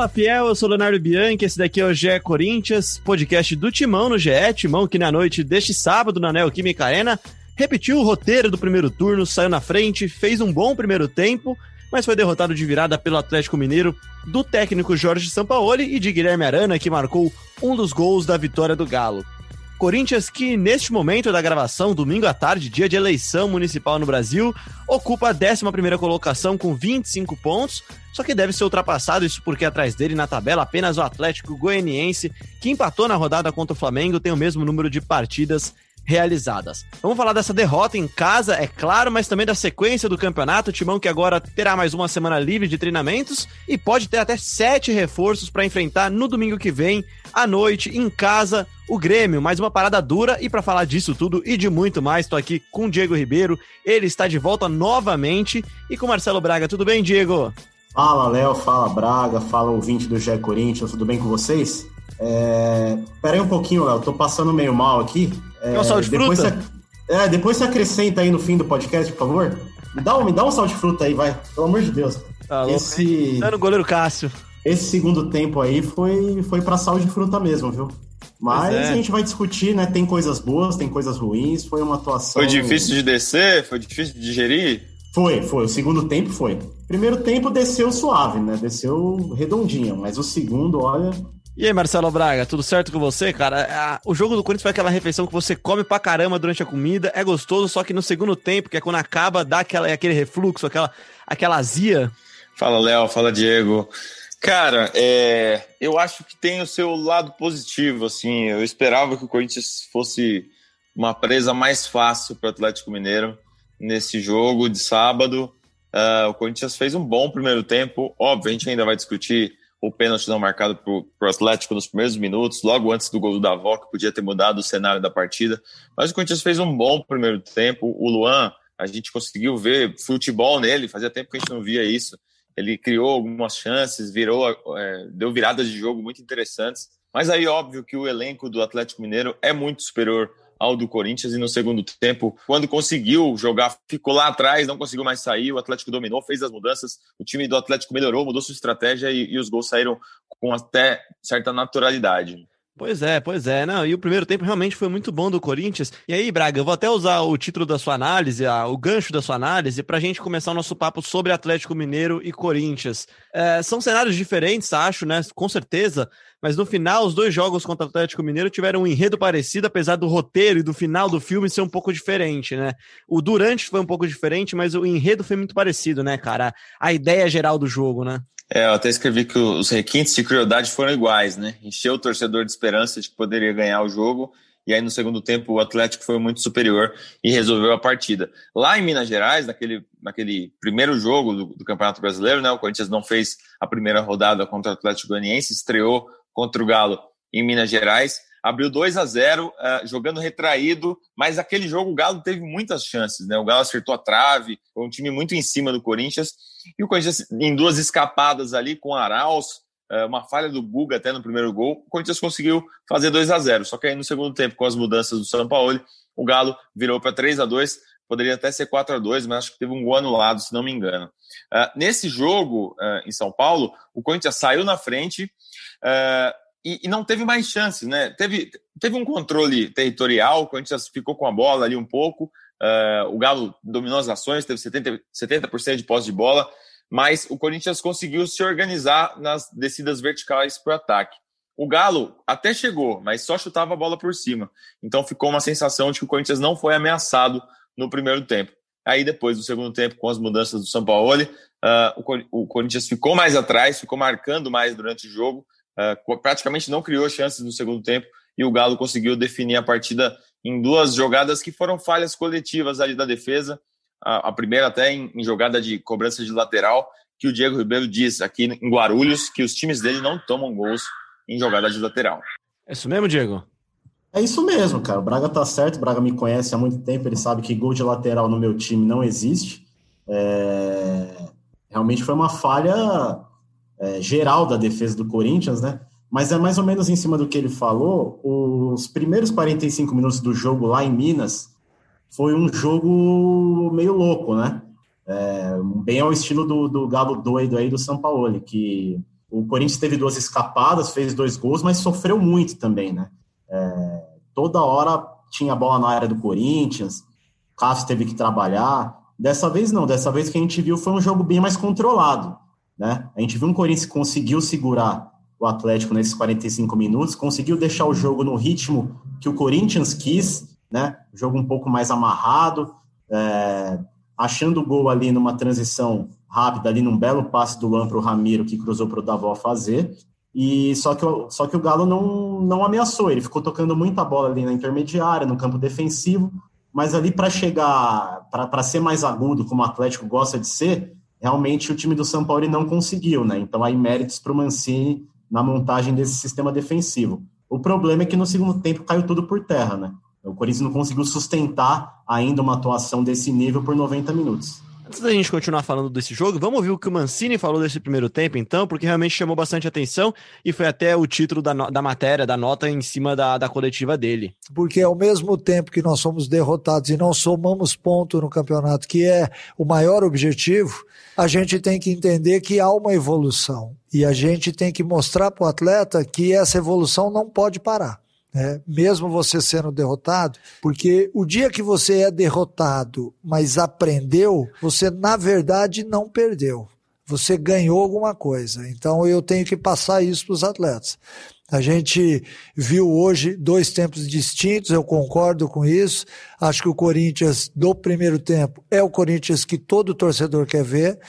Fala Fiel, eu sou Leonardo Bianchi, esse daqui é o GE Corinthians, podcast do Timão no GE, Timão que na noite deste sábado na Neoquímica Arena repetiu o roteiro do primeiro turno, saiu na frente, fez um bom primeiro tempo, mas foi derrotado de virada pelo Atlético Mineiro do técnico Jorge Sampaoli e de Guilherme Arana, que marcou um dos gols da vitória do Galo. Corinthians, que neste momento da gravação, domingo à tarde, dia de eleição municipal no Brasil, ocupa a 11 colocação com 25 pontos, só que deve ser ultrapassado, isso porque atrás dele na tabela apenas o Atlético Goianiense, que empatou na rodada contra o Flamengo, tem o mesmo número de partidas realizadas. Vamos falar dessa derrota em casa, é claro, mas também da sequência do campeonato. O Timão que agora terá mais uma semana livre de treinamentos e pode ter até sete reforços para enfrentar no domingo que vem, à noite, em casa, o Grêmio. Mais uma parada dura e para falar disso tudo e de muito mais, estou aqui com o Diego Ribeiro. Ele está de volta novamente e com Marcelo Braga. Tudo bem, Diego? Fala, Léo. Fala, Braga. Fala, ouvinte do GE Corinthians. Tudo bem com vocês? É... Pera aí um pouquinho, Léo. Tô passando meio mal aqui. É, um sal de depois fruta? Você, é, depois você acrescenta aí no fim do podcast, por favor. Me dá um, me dá um sal de fruta aí, vai. Pelo amor de Deus. Tá esse... Tá no goleiro Cássio. Esse segundo tempo aí foi, foi pra sal de fruta mesmo, viu? Mas é. a gente vai discutir, né? Tem coisas boas, tem coisas ruins. Foi uma atuação. Foi difícil de descer? Foi difícil de digerir? Foi, foi. O segundo tempo foi. Primeiro tempo desceu suave, né? Desceu redondinho. Mas o segundo, olha, e aí, Marcelo Braga, tudo certo com você, cara? O jogo do Corinthians foi aquela refeição que você come pra caramba durante a comida, é gostoso, só que no segundo tempo, que é quando acaba, dá aquela, aquele refluxo, aquela, aquela azia. Fala, Léo, fala, Diego. Cara, é, eu acho que tem o seu lado positivo, assim. Eu esperava que o Corinthians fosse uma presa mais fácil para o Atlético Mineiro nesse jogo de sábado. Uh, o Corinthians fez um bom primeiro tempo. Óbvio, a gente ainda vai discutir o pênalti não marcado para o Atlético nos primeiros minutos, logo antes do gol do Davó, que podia ter mudado o cenário da partida. Mas o Corinthians fez um bom primeiro tempo. O Luan, a gente conseguiu ver futebol nele, fazia tempo que a gente não via isso. Ele criou algumas chances, virou, é, deu viradas de jogo muito interessantes. Mas aí, óbvio que o elenco do Atlético Mineiro é muito superior ao do Corinthians e no segundo tempo, quando conseguiu jogar, ficou lá atrás, não conseguiu mais sair, o Atlético dominou, fez as mudanças, o time do Atlético melhorou, mudou sua estratégia e, e os gols saíram com até certa naturalidade. Pois é, pois é. Não, e o primeiro tempo realmente foi muito bom do Corinthians. E aí, Braga, eu vou até usar o título da sua análise, a, o gancho da sua análise, para a gente começar o nosso papo sobre Atlético Mineiro e Corinthians. É, são cenários diferentes, acho, né? Com certeza. Mas no final, os dois jogos contra o Atlético Mineiro tiveram um enredo parecido, apesar do roteiro e do final do filme ser um pouco diferente, né? O durante foi um pouco diferente, mas o enredo foi muito parecido, né, cara? A ideia geral do jogo, né? É, eu até escrevi que os requintes de crueldade foram iguais, né? Encheu o torcedor de esperança de que poderia ganhar o jogo, e aí no segundo tempo o Atlético foi muito superior e resolveu a partida. Lá em Minas Gerais, naquele, naquele primeiro jogo do, do Campeonato Brasileiro, né? O Corinthians não fez a primeira rodada contra o Atlético Goianiense, estreou contra o Galo em Minas Gerais, abriu 2 a 0 uh, eh, jogando retraído, mas aquele jogo o Galo teve muitas chances, né? O Galo acertou a trave, foi um time muito em cima do Corinthians, e o Corinthians, em duas escapadas ali com Arauz, uma falha do Guga até no primeiro gol, o Corinthians conseguiu fazer 2 a 0 Só que aí no segundo tempo, com as mudanças do São Paulo, o Galo virou para 3 a 2 poderia até ser 4 a 2 mas acho que teve um gol anulado, se não me engano. Uh, nesse jogo uh, em São Paulo, o Corinthians saiu na frente uh, e, e, não teve mais chances, né? Teve, teve um controle territorial, o Corinthians ficou com a bola ali um pouco, o Galo dominou as ações, teve 70%, 70 de posse de bola, mas o Corinthians conseguiu se organizar nas descidas verticais para o ataque. O Galo até chegou, mas só chutava a bola por cima. Então ficou uma sensação de que o Corinthians não foi ameaçado no primeiro tempo. Aí depois do segundo tempo, com as mudanças do São Paulo, uh, o, Corinthians ficou mais atrás, ficou marcando mais durante o jogo, uh, praticamente não criou chances no segundo tempo e o Galo conseguiu definir a partida em duas jogadas que foram falhas coletivas ali da defesa. A, a primeira até em, em, jogada de cobrança de lateral, que o Diego Ribeiro diz aqui em Guarulhos que os times dele não tomam gols em jogada de lateral. É isso mesmo, Diego? É isso mesmo, cara. O Braga tá certo, o Braga me conhece há muito tempo, ele sabe que gol de lateral no meu time não existe. É... Realmente foi uma falha é, geral da defesa do Corinthians, né? Mas é mais ou menos em cima do que ele falou. Os primeiros 45 minutos do jogo lá em Minas foi um jogo meio louco, né? É, bem ao estilo do, do Galo doido aí do São Paulo, que O Corinthians teve duas escapadas, fez dois gols, mas sofreu muito também, né? É, toda hora tinha bola na área do Corinthians, Cássio teve que trabalhar. Dessa vez não, dessa vez que a gente viu foi um jogo bem mais controlado, né? A gente viu um Corinthians que conseguiu segurar o Atlético nesses 45 minutos, conseguiu deixar o jogo no ritmo que o Corinthians quis, né? Jogo um pouco mais amarrado, é, achando o gol ali numa transição rápida, ali num belo passe do Luan para o Ramiro, que cruzou para o Davó fazer. E só que, só que o Galo não, não ameaçou, ele ficou tocando muita bola ali na intermediária, no campo defensivo, mas ali para chegar, para ser mais agudo, como o Atlético gosta de ser, realmente o time do São Paulo não conseguiu, né? Então aí méritos para o Mancini na montagem desse sistema defensivo. O problema é que no segundo tempo caiu tudo por terra, né? O Corinthians não conseguiu sustentar ainda uma atuação desse nível por 90 minutos. Antes da gente continuar falando desse jogo, vamos ouvir o que o Mancini falou desse primeiro tempo, então, porque realmente chamou bastante atenção e foi até o título da, da matéria, da nota em cima da, da coletiva dele. Porque ao mesmo tempo que nós somos derrotados e não somamos ponto no campeonato, que é o maior objetivo, a gente tem que entender que há uma evolução. E a gente tem que mostrar para o atleta que essa evolução não pode parar né? mesmo você sendo derrotado, porque o dia que você é derrotado, mas aprendeu, você na verdade não perdeu. Você ganhou alguma coisa. Então eu tenho que passar isso para os atletas. A gente viu hoje dois tempos distintos, eu concordo com isso. Acho que o Corinthians do primeiro tempo é o Corinthians que todo torcedor quer ver.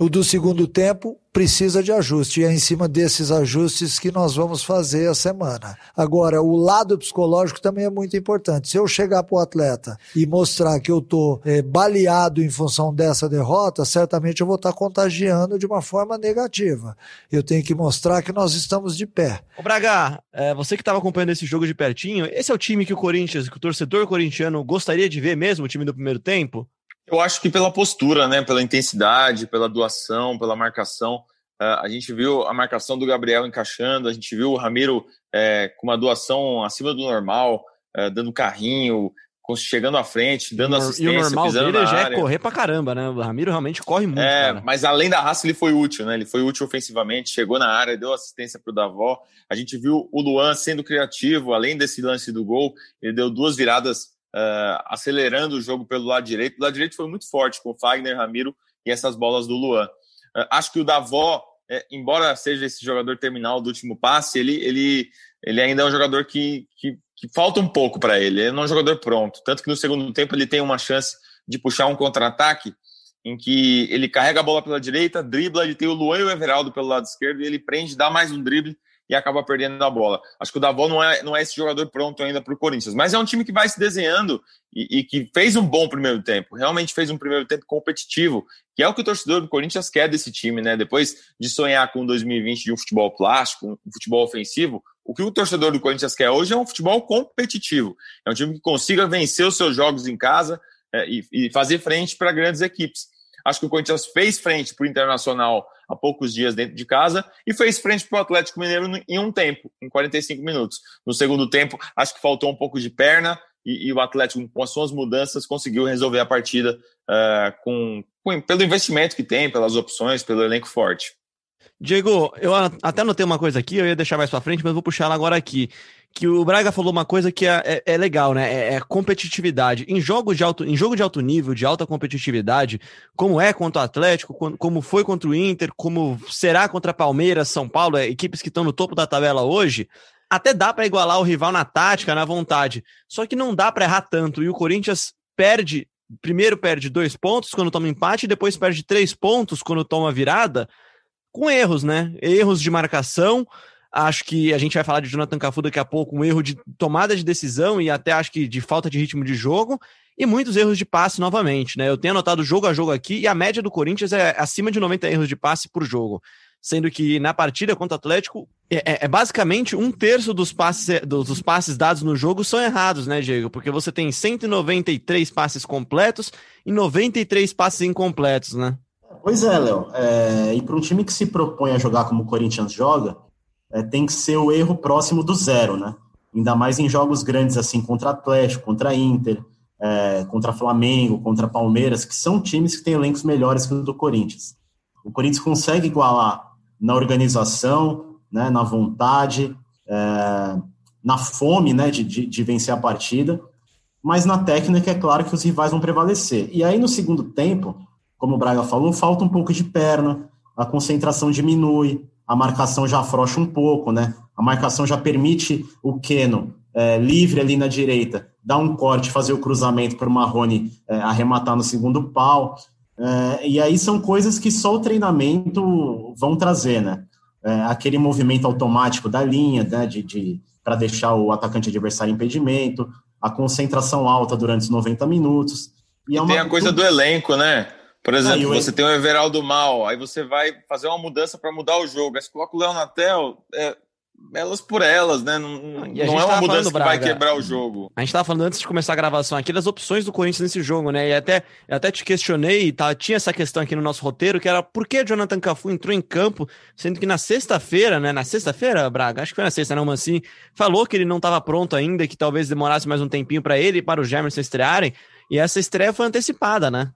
O do segundo tempo precisa de ajuste e é em cima desses ajustes que nós vamos fazer a semana. Agora, o lado psicológico também é muito importante. Se eu chegar para o atleta e mostrar que eu estou é, baleado em função dessa derrota, certamente eu vou estar tá contagiando de uma forma negativa. Eu tenho que mostrar que nós estamos de pé. Ô Braga, é, você que estava acompanhando esse jogo de pertinho, esse é o time que o Corinthians, que o torcedor corintiano gostaria de ver mesmo, o time do primeiro tempo? Eu acho que pela postura, né? Pela intensidade, pela doação, pela marcação. Uh, a gente viu a marcação do Gabriel encaixando, a gente viu o Ramiro é, com uma doação acima do normal, é, dando carrinho, chegando à frente, dando assistência, e o normal pisando dele já área. é correr pra caramba, né? O Ramiro realmente corre muito. É, cara. mas além da raça, ele foi útil, né? Ele foi útil ofensivamente, chegou na área, deu assistência pro Davó. A gente viu o Luan sendo criativo, além desse lance do gol, ele deu duas viradas uh, acelerando o jogo pelo lado direito. O lado direito foi muito forte com o Fagner, Ramiro e essas bolas do Luan. Uh, acho que o Davó, é, embora seja esse jogador terminal do último passe, ele, ele, ele ainda é um jogador que, que, que falta um pouco para ele. Ele não é um jogador pronto. Tanto que no segundo tempo ele tem uma chance de puxar um contra-ataque em que ele carrega a bola pela direita, dribla, ele tem o Luan e o Everaldo pelo lado esquerdo e ele prende, dá mais um drible e acaba perdendo a bola. Acho que o Davó não é, não é esse jogador pronto ainda para o Corinthians, mas é um time que vai se desenhando e, e, que fez um bom primeiro tempo, realmente fez um primeiro tempo competitivo, que é o que o torcedor do Corinthians quer desse time, né? Depois de sonhar com 2020 de um futebol plástico, um futebol ofensivo, o que o torcedor do Corinthians quer hoje é um futebol competitivo. É um time que consiga vencer os seus jogos em casa é, e, e fazer frente para grandes equipes. Acho que o Corinthians fez frente para o Internacional há poucos dias dentro de casa e fez frente para o Atlético Mineiro em um tempo, em 45 minutos. No segundo tempo, acho que faltou um pouco de perna e, e o Atlético, com as suas mudanças, conseguiu resolver a partida uh, com, com, pelo investimento que tem, pelas opções, pelo elenco forte. Diego, eu até notei uma coisa aqui, eu ia deixar mais para frente, mas vou puxar ela agora aqui que o Braga falou uma coisa que é, é, é legal, né? É, é, competitividade. Em jogos de alto, em jogo de alto nível, de alta competitividade, como é contra o Atlético, como foi contra o Inter, como será contra Palmeiras, São Paulo, é, equipes que estão no topo da tabela hoje, até dá para igualar o rival na tática, na vontade. Só que não dá para errar tanto. E o Corinthians perde, primeiro perde dois pontos quando toma empate, depois perde três pontos quando toma virada, com erros, né? Erros de marcação. Acho que a gente vai falar de Jonathan Cafu daqui a pouco, um erro de tomada de decisão e até acho que de falta de ritmo de jogo e muitos erros de passe novamente, né? Eu tenho anotado jogo a jogo aqui e a média do Corinthians é acima de 90 erros de passe por jogo. Sendo que na partida contra o Atlético, é, é, é basicamente um terço dos passes, dos, dos passes dados no jogo são errados, né, Diego? Porque você tem 193 passes completos e 93 passes incompletos, né? Pois é, Léo. É, e para um time que se propõe a jogar como o Corinthians joga, é, tem que ser o erro próximo do zero, né? Ainda mais em jogos grandes assim contra Atlético, contra Inter, é, contra Flamengo, contra Palmeiras, que são times que têm elencos melhores que o do Corinthians. O Corinthians consegue igualar na organização, né, na vontade, é, na fome né, de, de, de, vencer a partida, mas na técnica é claro que os rivais vão prevalecer. E aí no segundo tempo, como o Braga falou, falta um pouco de perna, a concentração diminui, a marcação já afrouxa um pouco, né? A marcação já permite o Keno é, livre ali na direita, dar um corte, fazer o cruzamento para o Marrone é, arrematar no segundo pau. É, e aí são coisas que só o treinamento vão trazer, né? É, aquele movimento automático da linha, né? De, de para deixar o atacante adversário em impedimento, a concentração alta durante os 90 minutos. E, é uma... Tem a coisa do elenco, né? Por exemplo, você tem o Everaldo mal, aí você vai fazer uma mudança para mudar o jogo. Aí você coloca o Léo Natel, é, elas por elas, né? Não, não é uma mudança falando, que vai quebrar o jogo. A gente tava falando antes de começar a gravação aqui das opções do Corinthians nesse jogo, né? E até, até te questionei, tá, tinha essa questão aqui no nosso roteiro, que era por que Jonathan Cafu entrou em campo, sendo que na sexta-feira, né? Na sexta-feira, Braga, acho que foi na sexta, não, Mancini, falou que ele não estava pronto ainda, que talvez demorasse mais um tempinho para ele e para o Germerson estrearem, e essa estreia foi antecipada, né?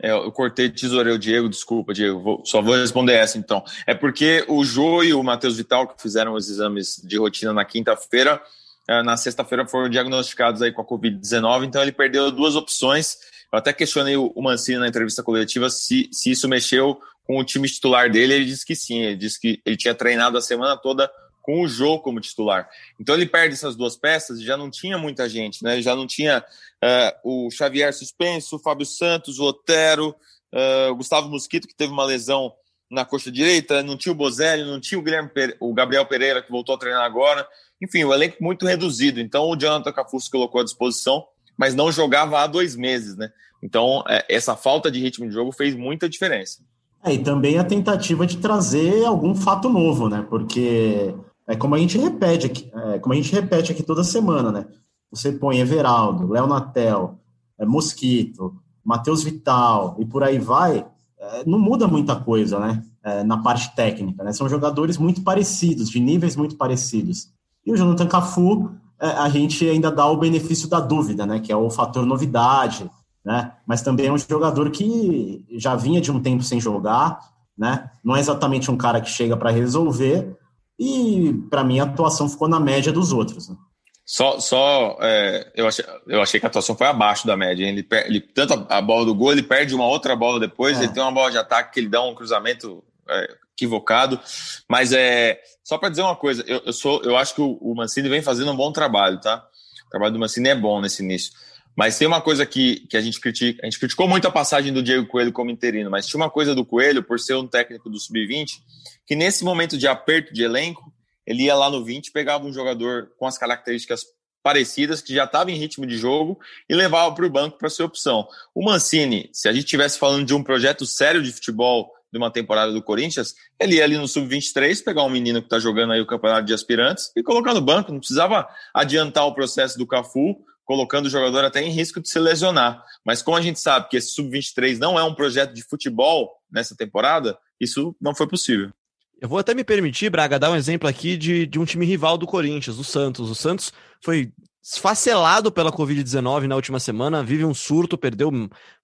É, eu cortei, tesourei o Diego, desculpa, Diego, vou, só vou responder essa então. É porque o Jô e o Matheus Vital, que fizeram os exames de rotina na quinta-feira, é, na sexta-feira foram diagnosticados aí com a Covid-19, então ele perdeu duas opções. Eu até questionei o Mancini na entrevista coletiva se, se isso mexeu com o time titular dele, ele disse que sim, ele disse que ele tinha treinado a semana toda com o Jô como titular. Então ele perde essas duas peças e já não tinha muita gente, né? Já não tinha uh, o Xavier suspenso, o Fábio Santos, o Otero, uh, o Gustavo Mosquito, que teve uma lesão na coxa direita, não tinha o Bozelli, não tinha o, Guilherme Pere... o Gabriel Pereira, que voltou a treinar agora. Enfim, o elenco muito reduzido. Então o Jonathan Cafu se colocou à disposição, mas não jogava há dois meses, né? Então é, essa falta de ritmo de jogo fez muita diferença. É, e também a tentativa de trazer algum fato novo, né? Porque é como a gente repete aqui, é, como a gente repete aqui toda semana, né? Você põe Everaldo, Léo Natel, é, Mosquito, Matheus Vital e por aí vai, é, não muda muita coisa, né? É, na parte técnica, né? São jogadores muito parecidos, de níveis muito parecidos. E o Jonathan Cafu, é, a gente ainda dá o benefício da dúvida, né? Que é o fator novidade, né? Mas também é um jogador que já vinha de um tempo sem jogar, né? Não é exatamente um cara que chega para resolver, e para mim a atuação ficou na média dos outros. Né? Só, só é, eu, achei, eu achei que a atuação foi abaixo da média. Ele, ele tanto a, a, bola do gol, ele perde uma outra bola depois. É. Ele tem uma bola de ataque que ele dá um cruzamento é, equivocado. Mas é só para dizer uma coisa, eu, eu, sou, eu acho que o, o Mancini vem fazendo um bom trabalho, tá? O trabalho do Mancini é bom nesse início. Mas tem uma coisa que, que a gente critica, a gente criticou muito a passagem do Diego Coelho como interino, mas tinha uma coisa do Coelho, por ser um técnico do Sub-20, que nesse momento de aperto de elenco, ele ia lá no 20, pegava um jogador com as características parecidas, que já estava em ritmo de jogo, e levava para o banco para ser opção. O Mancini, se a gente estivesse falando de um projeto sério de futebol de uma temporada do Corinthians, ele ia ali no Sub-23, pegar um menino que está jogando aí o campeonato de aspirantes e colocar no banco. Não precisava adiantar o processo do Cafu, colocando o jogador até em risco de se lesionar. Mas como a gente sabe que esse Sub-23 não é um projeto de futebol nessa temporada, isso não foi possível. Eu vou até me permitir, Braga, dar um exemplo aqui de, de um time rival do Corinthians, o Santos. O Santos foi esfacelado pela Covid-19 na última semana, vive um surto, perdeu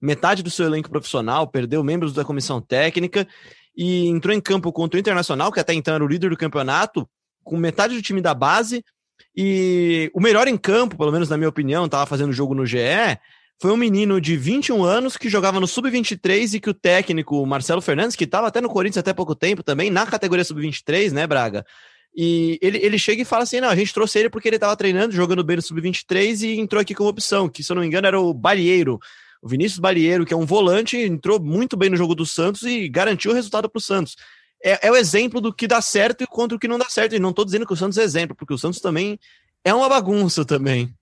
metade do seu elenco profissional, perdeu membros da comissão técnica e entrou em campo contra o Internacional, que até então era o líder do campeonato, com metade do time da base. E o melhor em campo, pelo menos na minha opinião, estava fazendo jogo no GE, foi um menino de 21 anos que jogava no Sub-23 e que o técnico Marcelo Fernandes, que estava até no Corinthians até pouco tempo também, na categoria Sub-23, né, Braga? E ele, ele chega e fala assim: não, a gente trouxe ele porque ele estava treinando, jogando bem no Sub-23 e entrou aqui como opção, que se eu não me engano era o Balieiro. O Vinícius Balieiro, que é um volante, entrou muito bem no jogo do Santos e garantiu o resultado para o Santos. É, é, o exemplo do que dá certo e contra o que não dá certo. E não estou dizendo que o Santos é exemplo, porque o Santos também é uma bagunça também.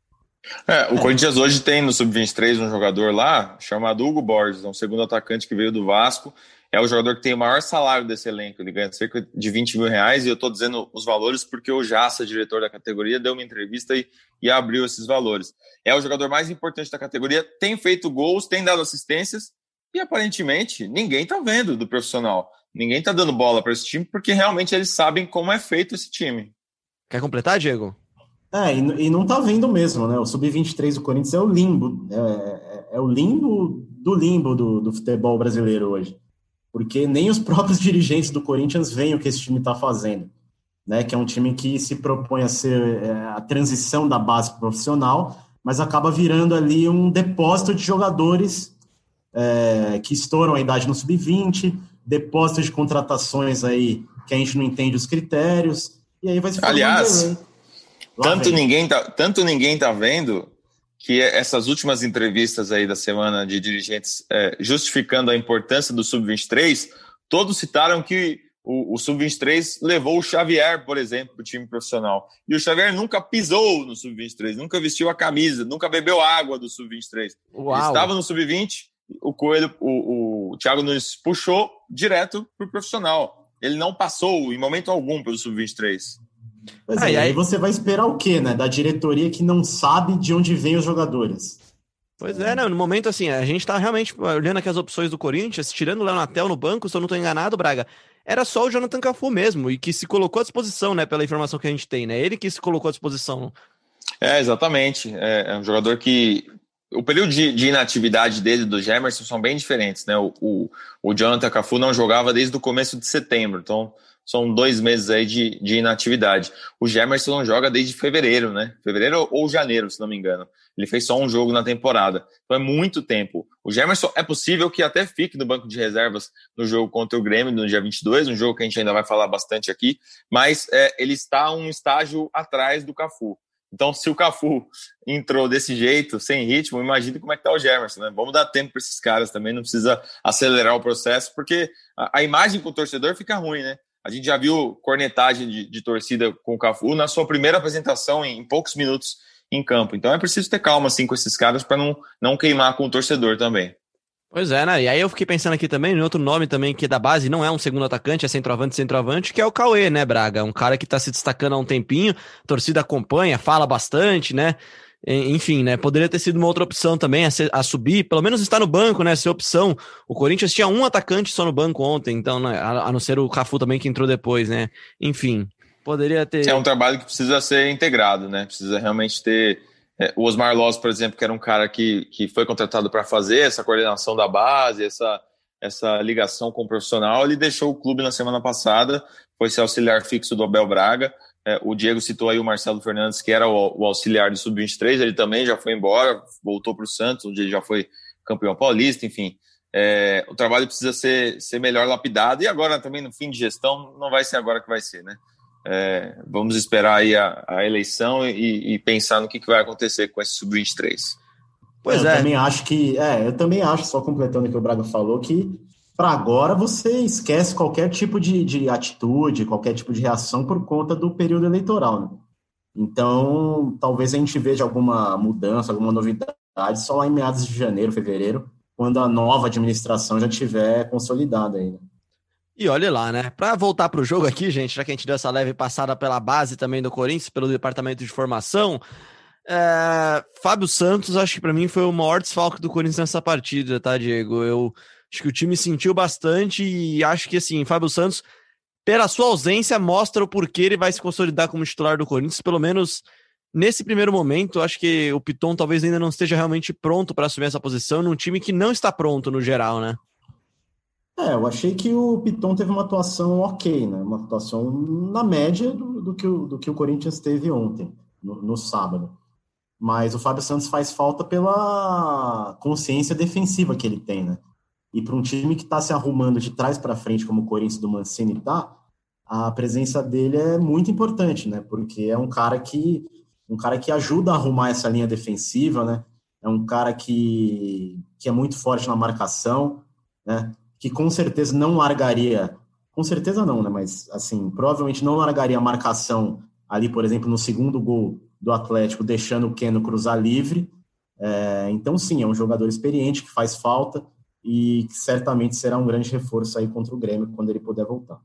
É, o. Corinthians hoje tem no Sub-23 um jogador lá chamado Hugo Borges, é um segundo atacante que veio do Vasco. É o jogador que tem o maior salário desse elenco, ele ganha cerca de 20 mil reais. E eu estou dizendo os valores porque o Jassa, diretor da categoria, deu uma entrevista e, e abriu esses valores. É o jogador mais importante da categoria, tem feito gols, tem dado assistências e aparentemente ninguém está vendo do profissional. Ninguém está dando bola para esse time porque realmente eles sabem como é feito esse time. Quer completar, Diego? É, e, e não tá vendo mesmo, né? O Sub-23 do Corinthians é o limbo, é, é, é, o limbo do limbo do, do futebol brasileiro hoje. porque nem os próprios dirigentes do Corinthians veem o que esse time está fazendo, né? Que é um time que se propõe a ser é, a transição da base profissional, mas acaba virando ali um depósito de jogadores é, que estouram a idade no sub-20, depósito de contratações aí que a gente não entende os critérios, e aí vai se Aliás, tanto ninguém, tá, tanto ninguém tá vendo que essas últimas entrevistas aí da semana de dirigentes é, justificando a importância do Sub-23, todos citaram que o, o Sub-23 levou o Xavier, por exemplo, para o time profissional. E o Xavier nunca pisou no Sub-23, nunca vestiu a camisa, nunca bebeu água do Sub-23. Estava no Sub-20, o Coelho, o, o Thiago Nunes puxou direto para o profissional. Ele não passou em momento algum pelo Sub-23. Pois ah, é, e aí você vai esperar o quê, né? Da diretoria que não sabe de onde vêm os jogadores. Pois é, não, no momento assim, a gente tá realmente olhando aqui as opções do Corinthians, tirando o Leonatel no banco, se eu não tô enganado, Braga, era só o Jonathan Cafu mesmo, e que se colocou à disposição, né, pela informação que a gente tem, né? Ele que se colocou à disposição. É, exatamente. É, é um jogador que. O período de, de, inatividade dele do Gemerson são bem diferentes, né? O, o, o Jonathan Cafu não jogava desde o começo de setembro, então são dois meses aí de, de inatividade. O Gemerson não joga desde fevereiro, né? Fevereiro ou janeiro, se não me engano. Ele fez só um jogo na temporada. Então é muito tempo. O Gemerson é possível que até fique no banco de reservas no jogo contra o Grêmio no dia 22, um jogo que a gente ainda vai falar bastante aqui, mas é, ele está um estágio atrás do Cafu. Então, se o Cafu entrou desse jeito, sem ritmo, imagine como é que tá o Gemerson, né? Vamos dar tempo para esses caras também, não precisa acelerar o processo, porque a, a imagem com o torcedor fica ruim, né? A gente já viu cornetagem de, de torcida com o Cafu na sua primeira apresentação em, em, poucos minutos em campo. Então é preciso ter calma assim com esses caras para não, não queimar com o torcedor também. Pois é, né? E aí eu fiquei pensando aqui também em outro nome também que é da base, não é um segundo atacante, é centroavante, centroavante, que é o Cauê, né, Braga? Um cara que tá se destacando há um tempinho, a torcida acompanha, fala bastante, né? enfim, né? Poderia ter sido uma outra opção também a, ser, a, subir, pelo menos estar no banco, né? Ser opção. O Corinthians tinha um atacante só no banco ontem, então, né, a, a, não ser o Cafu também que entrou depois, né? Enfim, poderia ter. É um trabalho que precisa ser integrado, né? Precisa realmente ter. É, o Osmar Loss, por exemplo, que era um cara que, que foi contratado para fazer essa coordenação da base, essa, essa ligação com o profissional, ele deixou o clube na semana passada, foi ser auxiliar fixo do Abel Braga. É, o Diego citou aí o Marcelo Fernandes, que era o, o auxiliar do Sub-23, ele também já foi embora, voltou para o Santos, onde ele já foi campeão paulista, enfim. É, o trabalho precisa ser, ser melhor lapidado, e agora também no fim de gestão, não vai ser agora que vai ser, né? É, vamos esperar aí a, a eleição e, e, pensar no que, que vai acontecer com esse Sub-23. Pois eu é. também acho que, é, eu também acho, só completando o que o Braga falou, que para agora você esquece qualquer tipo de, de, atitude, qualquer tipo de reação por conta do período eleitoral. Né? Então, talvez a gente veja alguma mudança, alguma novidade só lá em meados de janeiro, fevereiro, quando a nova administração já tiver consolidada ainda. E olha lá, né? Para voltar para o jogo aqui, gente, já que a gente deu essa leve passada pela base também do Corinthians, pelo departamento de formação, é... Fábio Santos, acho que para mim foi o maior desfalque do Corinthians nessa partida, tá, Diego? Eu Acho que o time sentiu bastante e acho que, assim, Fábio Santos, pela sua ausência, mostra o porquê ele vai se consolidar como titular do Corinthians, pelo menos nesse primeiro momento. Acho que o Piton talvez ainda não esteja realmente pronto para assumir essa posição num time que não está pronto no geral, né? É, eu achei que o Piton teve uma atuação ok, né? Uma atuação na média do, do, que, o, do que o Corinthians teve ontem, no, no sábado. Mas o Fábio Santos faz falta pela consciência defensiva que ele tem, né? E para um time que está se arrumando de trás para frente, como o Corinthians do Mancini está, a presença dele é muito importante, né? Porque é um cara que um cara que ajuda a arrumar essa linha defensiva, né? É um cara que, que é muito forte na marcação, né? Que com certeza não largaria, com certeza não, né? Mas assim, provavelmente não largaria a marcação ali, por exemplo, no segundo gol do Atlético, deixando o Keno cruzar livre. É, então, sim, é um jogador experiente que faz falta e que certamente será um grande reforço aí contra o Grêmio quando ele puder voltar.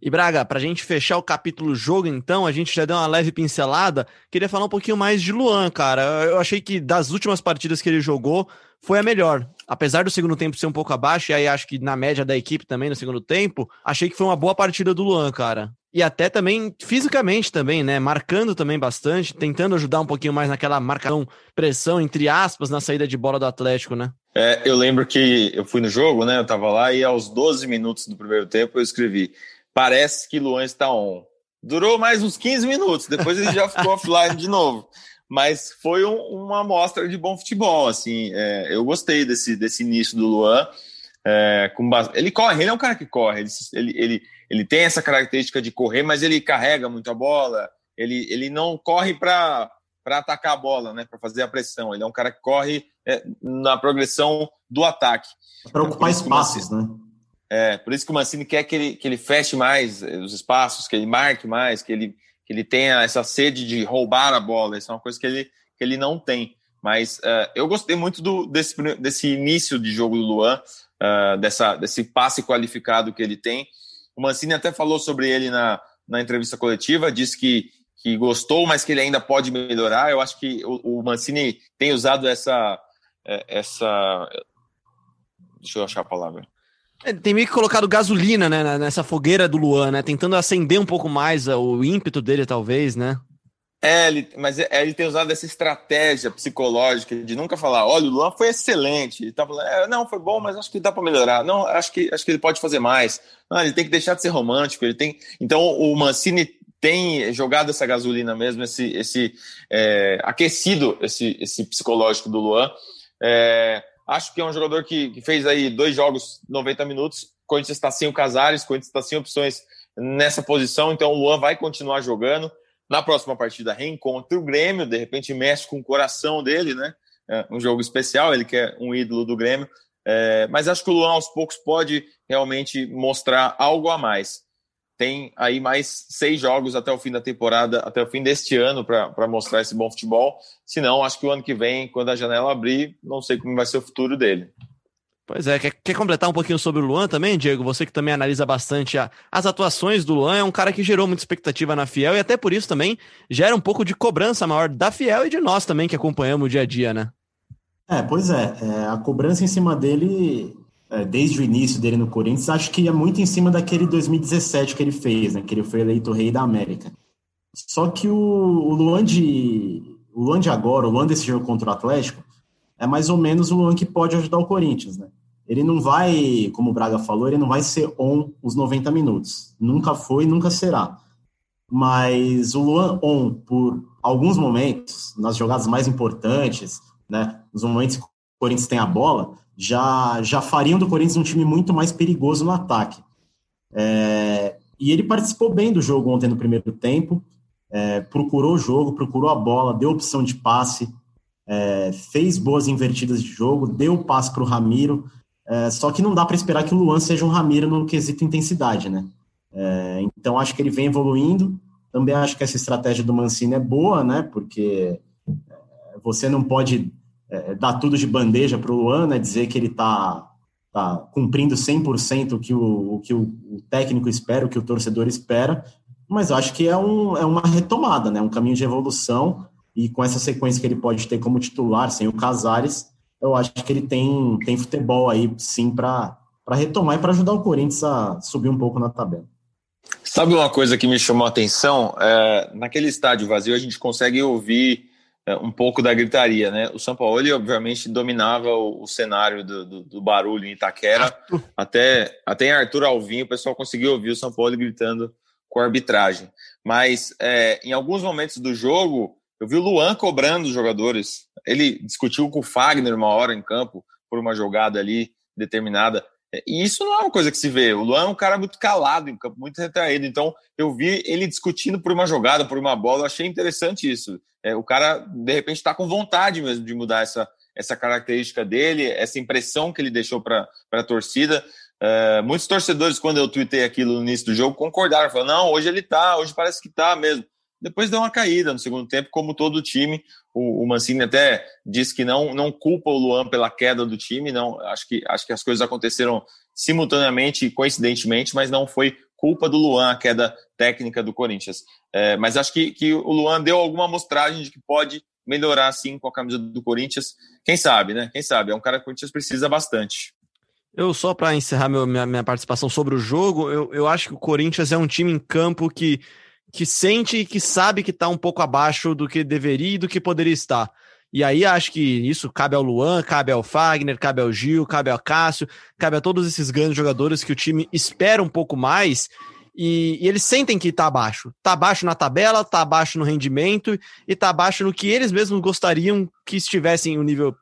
E Braga, para a gente fechar o capítulo jogo, então, a gente já deu uma leve pincelada. Queria falar um pouquinho mais de Luan, cara. Eu achei que das últimas partidas que ele jogou, foi a melhor. Apesar do segundo tempo ser um pouco abaixo, e aí acho que na média da equipe também no segundo tempo, achei que foi uma boa partida do Luan, cara. E até também fisicamente também, né? Marcando também bastante, tentando ajudar um pouquinho mais naquela marcação, pressão, entre aspas, na saída de bola do Atlético, né? É, eu lembro que eu fui no jogo, né? Eu tava lá e aos 12 minutos do primeiro tempo eu escrevi: parece que Luan está on. Durou mais uns 15 minutos, depois ele já ficou offline de novo. Mas foi um, uma amostra de bom futebol, assim. É, eu gostei desse, desse início do Luan. É, com base... Ele corre, ele é um cara que corre, ele, ele, ele, tem essa característica de correr, mas ele carrega muito a bola, ele, ele não corre para atacar a bola, né, para fazer a pressão. Ele é um cara que corre é, na progressão do ataque. Para ocupar espaços, né? É, por isso que o Mancini quer que ele, que ele feche mais os espaços, que ele marque mais, que ele, que ele tenha essa sede de roubar a bola. Isso é uma coisa que ele, que ele não tem. Mas uh, eu gostei muito do, desse, desse início de jogo do Luan, uh, dessa, desse passe qualificado que ele tem. O Mancini até falou sobre ele na, na entrevista coletiva, disse que, que gostou, mas que ele ainda pode melhorar. Eu acho que o, o Mancini tem usado essa, é, essa. Deixa eu achar a palavra tem meio que colocado gasolina, né, nessa fogueira do Luan, né? Tentando acender um pouco mais o ímpeto dele, talvez, né? É, ele, mas é, ele tem usado essa estratégia psicológica de nunca falar, olha, o Luan foi excelente. Ele tá falando, é, não, foi bom, mas acho que dá para melhorar. Não, acho que, acho que ele pode fazer mais. Não, ele tem que deixar de ser romântico. Ele tem. Então, o Mancini tem jogado essa gasolina mesmo, esse, esse é, aquecido esse, esse psicológico do Luan. É, Acho que é um jogador que, que fez aí dois jogos 90 minutos. Corinthians está sem o Casares, Corinthians está sem opções nessa posição, então o Luan vai continuar jogando. Na próxima partida, reencontra o Grêmio, de repente mexe com o coração dele, né? É um jogo especial, ele que é um ídolo do Grêmio. É, mas acho que o Luan, aos poucos, pode realmente mostrar algo a mais tem aí mais seis jogos até o fim da temporada, até o fim deste ano, para mostrar esse bom futebol. Se não, acho que o ano que vem, quando a janela abrir, não sei como vai ser o futuro dele. Pois é, quer, quer completar um pouquinho sobre o Luan também, Diego? Você que também analisa bastante a, as atuações do Luan, é um cara que gerou muita expectativa na Fiel e até por isso também gera um pouco de cobrança maior da Fiel e de nós também que acompanhamos o dia a dia, né? É, pois é, é a cobrança em cima dele desde o início dele no Corinthians, acho que ia muito em cima daquele 2017 que ele fez, né? Que ele foi eleito rei da América. Só que o, o Luan de o Luan de agora, o Luan desse jogo contra o Atlético, é mais ou menos o Luan que pode ajudar o Corinthians, né? Ele não vai, como o Braga falou, ele não vai ser on os 90 minutos. Nunca foi, nunca será. Mas o Luan on por alguns momentos, nas jogadas mais importantes, né? Nos momentos Corinthians tem a bola, já, já fariam do Corinthians um time muito mais perigoso no ataque. É, e ele participou bem do jogo ontem no primeiro tempo, é, procurou o jogo, procurou a bola, deu opção de passe, é, fez boas invertidas de jogo, deu o passe para o Ramiro. É, só que não dá para esperar que o Luan seja um Ramiro no quesito intensidade, né? É, então acho que ele vem evoluindo. Também acho que essa estratégia do Mancini é boa, né? Porque é, você não pode é, dar tudo de bandeja para o Luan, né, dizer que ele está tá cumprindo 100% o que o, o que o, o, técnico espera, o que o torcedor espera, mas acho que é, um, é uma retomada, né, um caminho de evolução, e com essa sequência que ele pode ter como titular, sem o Casares, eu acho que ele tem, tem futebol aí, sim, para retomar e para ajudar o Corinthians a subir um pouco na tabela. Sabe uma coisa que me chamou a atenção? É, naquele estádio vazio, a gente consegue ouvir é, um pouco da gritaria, né? O São Paulo, ele, obviamente, dominava o, o cenário do, do, do, barulho em Itaquera. Até, até em Arthur Alvinho, o pessoal conseguiu ouvir o São Paulo gritando com a arbitragem. Mas é, em alguns momentos do jogo, eu vi o Luan cobrando os jogadores. Ele discutiu com o Fagner uma hora em campo por uma jogada ali determinada. E isso não é uma coisa que se vê. O Luan é um cara muito calado muito retraído. Então, eu vi ele discutindo por uma jogada, por uma bola. Eu achei interessante isso. É, o cara, de repente, está com vontade mesmo de mudar essa, essa característica dele, essa impressão que ele deixou para a torcida. É, muitos torcedores, quando eu tuitei aquilo no início do jogo, concordaram. Falaram, não, hoje ele tá, hoje parece que tá mesmo. Depois deu uma caída no segundo tempo, como todo time. O, o Mancini até disse que não, não culpa o Luan pela queda do time. Não, acho que, acho que as coisas aconteceram simultaneamente e coincidentemente, mas não foi culpa do Luan a queda técnica do Corinthians. É, mas acho que, que o Luan deu alguma amostragem de que pode melhorar sim com a camisa do Corinthians. Quem sabe, né? Quem sabe? É um cara que o Corinthians precisa bastante. Eu só para encerrar meu, minha, minha participação sobre o jogo, eu, eu acho que o Corinthians é um time em campo que que sente e que sabe que está um pouco abaixo do que deveria e do que poderia estar. E aí acho que isso cabe ao Luan, cabe ao Fagner, cabe ao Gil, cabe ao Cássio, cabe a todos esses grandes jogadores que o time espera um pouco mais e, e, eles sentem que tá abaixo. Tá abaixo na tabela, tá abaixo no rendimento e tá abaixo no que eles mesmos gostariam que estivessem o nível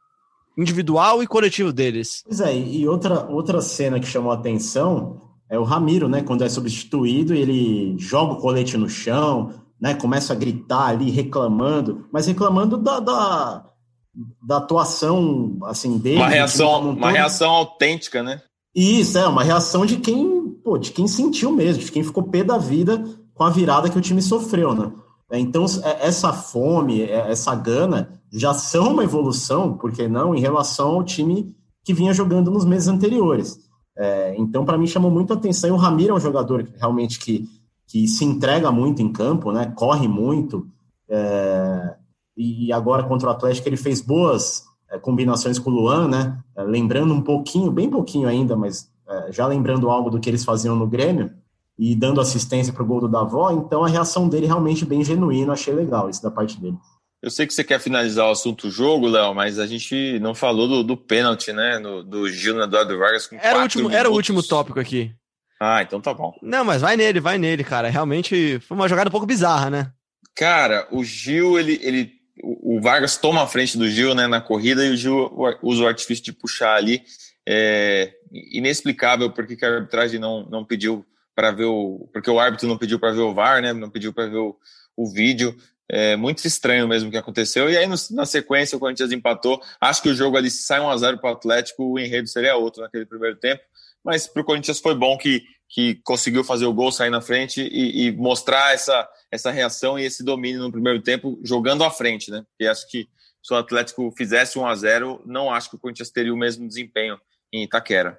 individual e coletivo deles. Pois é, e outra, outra cena que chamou a atenção é o Ramiro, né? Quando é substituído, ele joga o colete no chão, né? Começa a gritar ali, reclamando, mas reclamando da, da, da atuação assim dele. Uma reação, uma reação autêntica, né? Isso, é, uma reação de quem, pô, de quem sentiu mesmo, de quem ficou pé da vida com a virada que o time sofreu, né? É, então, é, essa fome, é, essa gana já são uma evolução, por que não, em relação ao time que vinha jogando nos meses anteriores. É, então, para mim, chamou muito a atenção. E o Ramiro é um jogador realmente que que se entrega muito em campo, né? Corre muito. É, e agora contra o Atlético ele fez boas é, combinações com o Luan, né? É, lembrando um pouquinho, bem pouquinho ainda, mas é, já lembrando algo do que eles faziam no Grêmio e dando assistência para o gol do Davó. Então a reação dele realmente bem genuína, achei legal isso da parte dele. Eu sei que você quer finalizar o assunto jogo, Léo, mas a gente não falou do, do pênalti, né? No, do Gil Eduardo Vargas com era o último, Era o último tópico aqui. Ah, então tá bom. Não, mas vai nele, vai nele, cara. Realmente foi uma jogada um pouco bizarra, né? Cara, o Gil, ele, ele o Vargas toma a frente do Gil né, na corrida e o Gil usa o artifício de puxar ali. É inexplicável porque a arbitragem não, não pediu para ver o. Porque o árbitro não pediu para ver o VAR, né? Não pediu para ver o, o vídeo. É muito estranho mesmo o que aconteceu. E aí, no, na sequência, o Corinthians empatou. Acho que o jogo ali, se sai 1x0 para o Atlético, o enredo seria outro naquele primeiro tempo mas para o Corinthians foi bom que, que conseguiu fazer o gol, sair na frente e, e, mostrar essa, essa reação e esse domínio no primeiro tempo, jogando à frente, né? Porque acho que se o Atlético fizesse 1 a 0 não acho que o Corinthians teria o mesmo desempenho em Itaquera.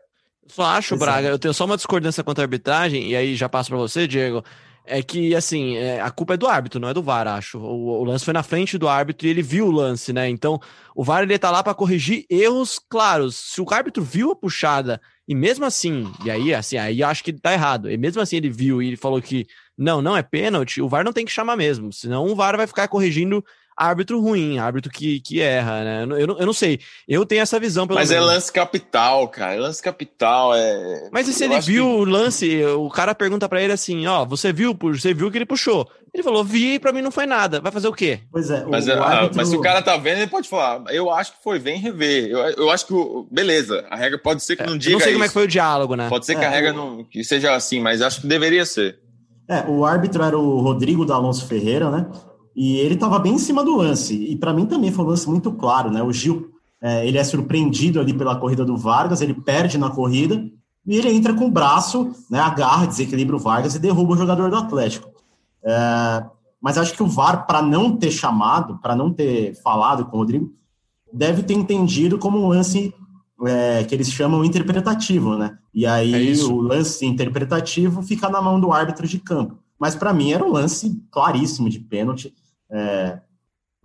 Só acho. Braga, eu tenho só uma discordância contra a arbitragem, e aí já passo para você, Diego. É que, assim, é, a culpa é do árbitro, não é do VAR, acho. O, o, lance foi na frente do árbitro e ele viu o lance, né? Então, o VAR ele tá lá para corrigir erros claros. Se o árbitro viu a puxada e mesmo assim, e aí, assim, aí acho que tá errado. E mesmo assim ele viu e ele falou que não, não é pênalti, o VAR não tem que chamar mesmo. Senão o VAR vai ficar corrigindo árbitro ruim, árbitro que, que erra, né? Eu, eu, eu não sei. Eu tenho essa visão. Pelo Mas é menos. é lance capital, cara. É lance capital é. Mas e se eu ele viu que... o lance, o cara pergunta para ele assim: ó, você viu, você viu que ele puxou. Ele falou, vi e pra mim não foi nada. Vai fazer o quê? Pois é. O, mas, o é, árbitro... mas se o cara tá vendo, ele pode falar. Eu acho que foi, vem rever. Eu, eu acho que, beleza, a regra pode ser que é, não diga. não sei isso. como é que foi o diálogo, né? Pode ser que é, a regra não que seja assim, mas acho que deveria ser. É, o árbitro era o Rodrigo D'Alonso Ferreira, né? E ele estava bem em cima do lance. E para mim também foi um lance muito claro, né? O Gil, é, ele é surpreendido ali pela corrida do Vargas, ele perde na corrida e ele entra com o braço, né, agarra, desequilibra o Vargas e derruba o jogador do Atlético. É, mas acho que o VAR, para não ter chamado, para não ter falado com o Rodrigo, deve ter entendido como um lance é, que eles chamam interpretativo, né? E aí é o lance interpretativo fica na mão do árbitro de campo. Mas para mim era um lance claríssimo de pênalti é,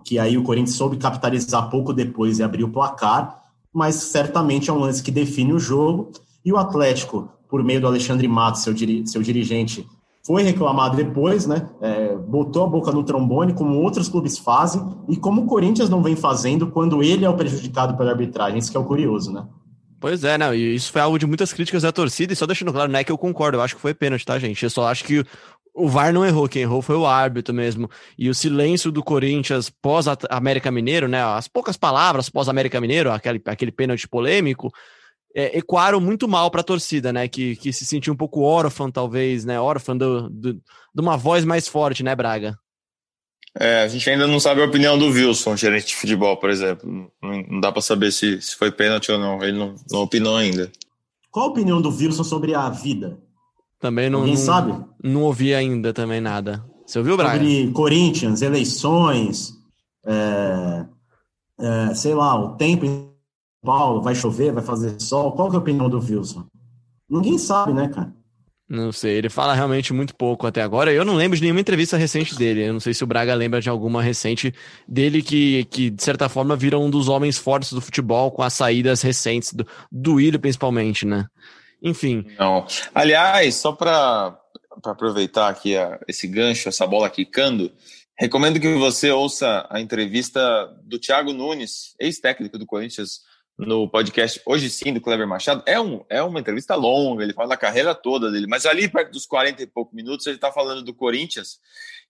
que aí o Corinthians soube capitalizar pouco depois e abrir o placar, mas certamente é um lance que define o jogo. E o Atlético, por meio do Alexandre Matos, seu, diri seu dirigente, foi reclamado depois, né? É, botou a boca no trombone, como outros clubes fazem, e como o Corinthians não vem fazendo quando ele é o prejudicado pela arbitragem. Isso que é o curioso, né? Pois é, não, e isso foi algo de muitas críticas da torcida, e só deixando claro, não é que eu concordo, eu acho que foi pênalti, tá, gente? Eu só acho que o VAR não errou, quem errou foi o árbitro mesmo. E o silêncio do Corinthians pós América Mineiro, né? As poucas palavras pós América Mineiro, aquele, aquele pênalti polêmico, é, ecoaram muito mal para a torcida, né? Que, que se sentiu um pouco órfã, talvez, né? Órfã do, do, de uma voz mais forte, né, Braga? É, a gente ainda não sabe a opinião do Wilson, gerente de futebol, por exemplo. Não, não dá para saber se, se foi pênalti ou não. Ele não, não opinou ainda. Qual a opinião do Wilson sobre a vida? Também não. Ninguém não, sabe? Não ouvi ainda também nada. Você ouviu, Braga? Sobre Corinthians, eleições, é, é, sei lá, o tempo em Paulo, vai chover, vai fazer sol. Qual que é a opinião do Wilson? Ninguém sabe, né, cara? Não sei, ele fala realmente muito pouco até agora. Eu não lembro de nenhuma entrevista recente dele. Eu não sei se o Braga lembra de alguma recente dele que, que de certa forma, vira um dos homens fortes do futebol com as saídas recentes, do, do Willian principalmente, né? Enfim. Não. Aliás, só para aproveitar aqui a, esse gancho, essa bola quicando, Recomendo que você ouça a entrevista do Thiago Nunes, ex-técnico do Corinthians, no podcast Hoje Sim, do Clever Machado. É, um, é uma entrevista longa, ele fala da carreira toda dele, mas ali perto dos 40 e poucos minutos ele está falando do Corinthians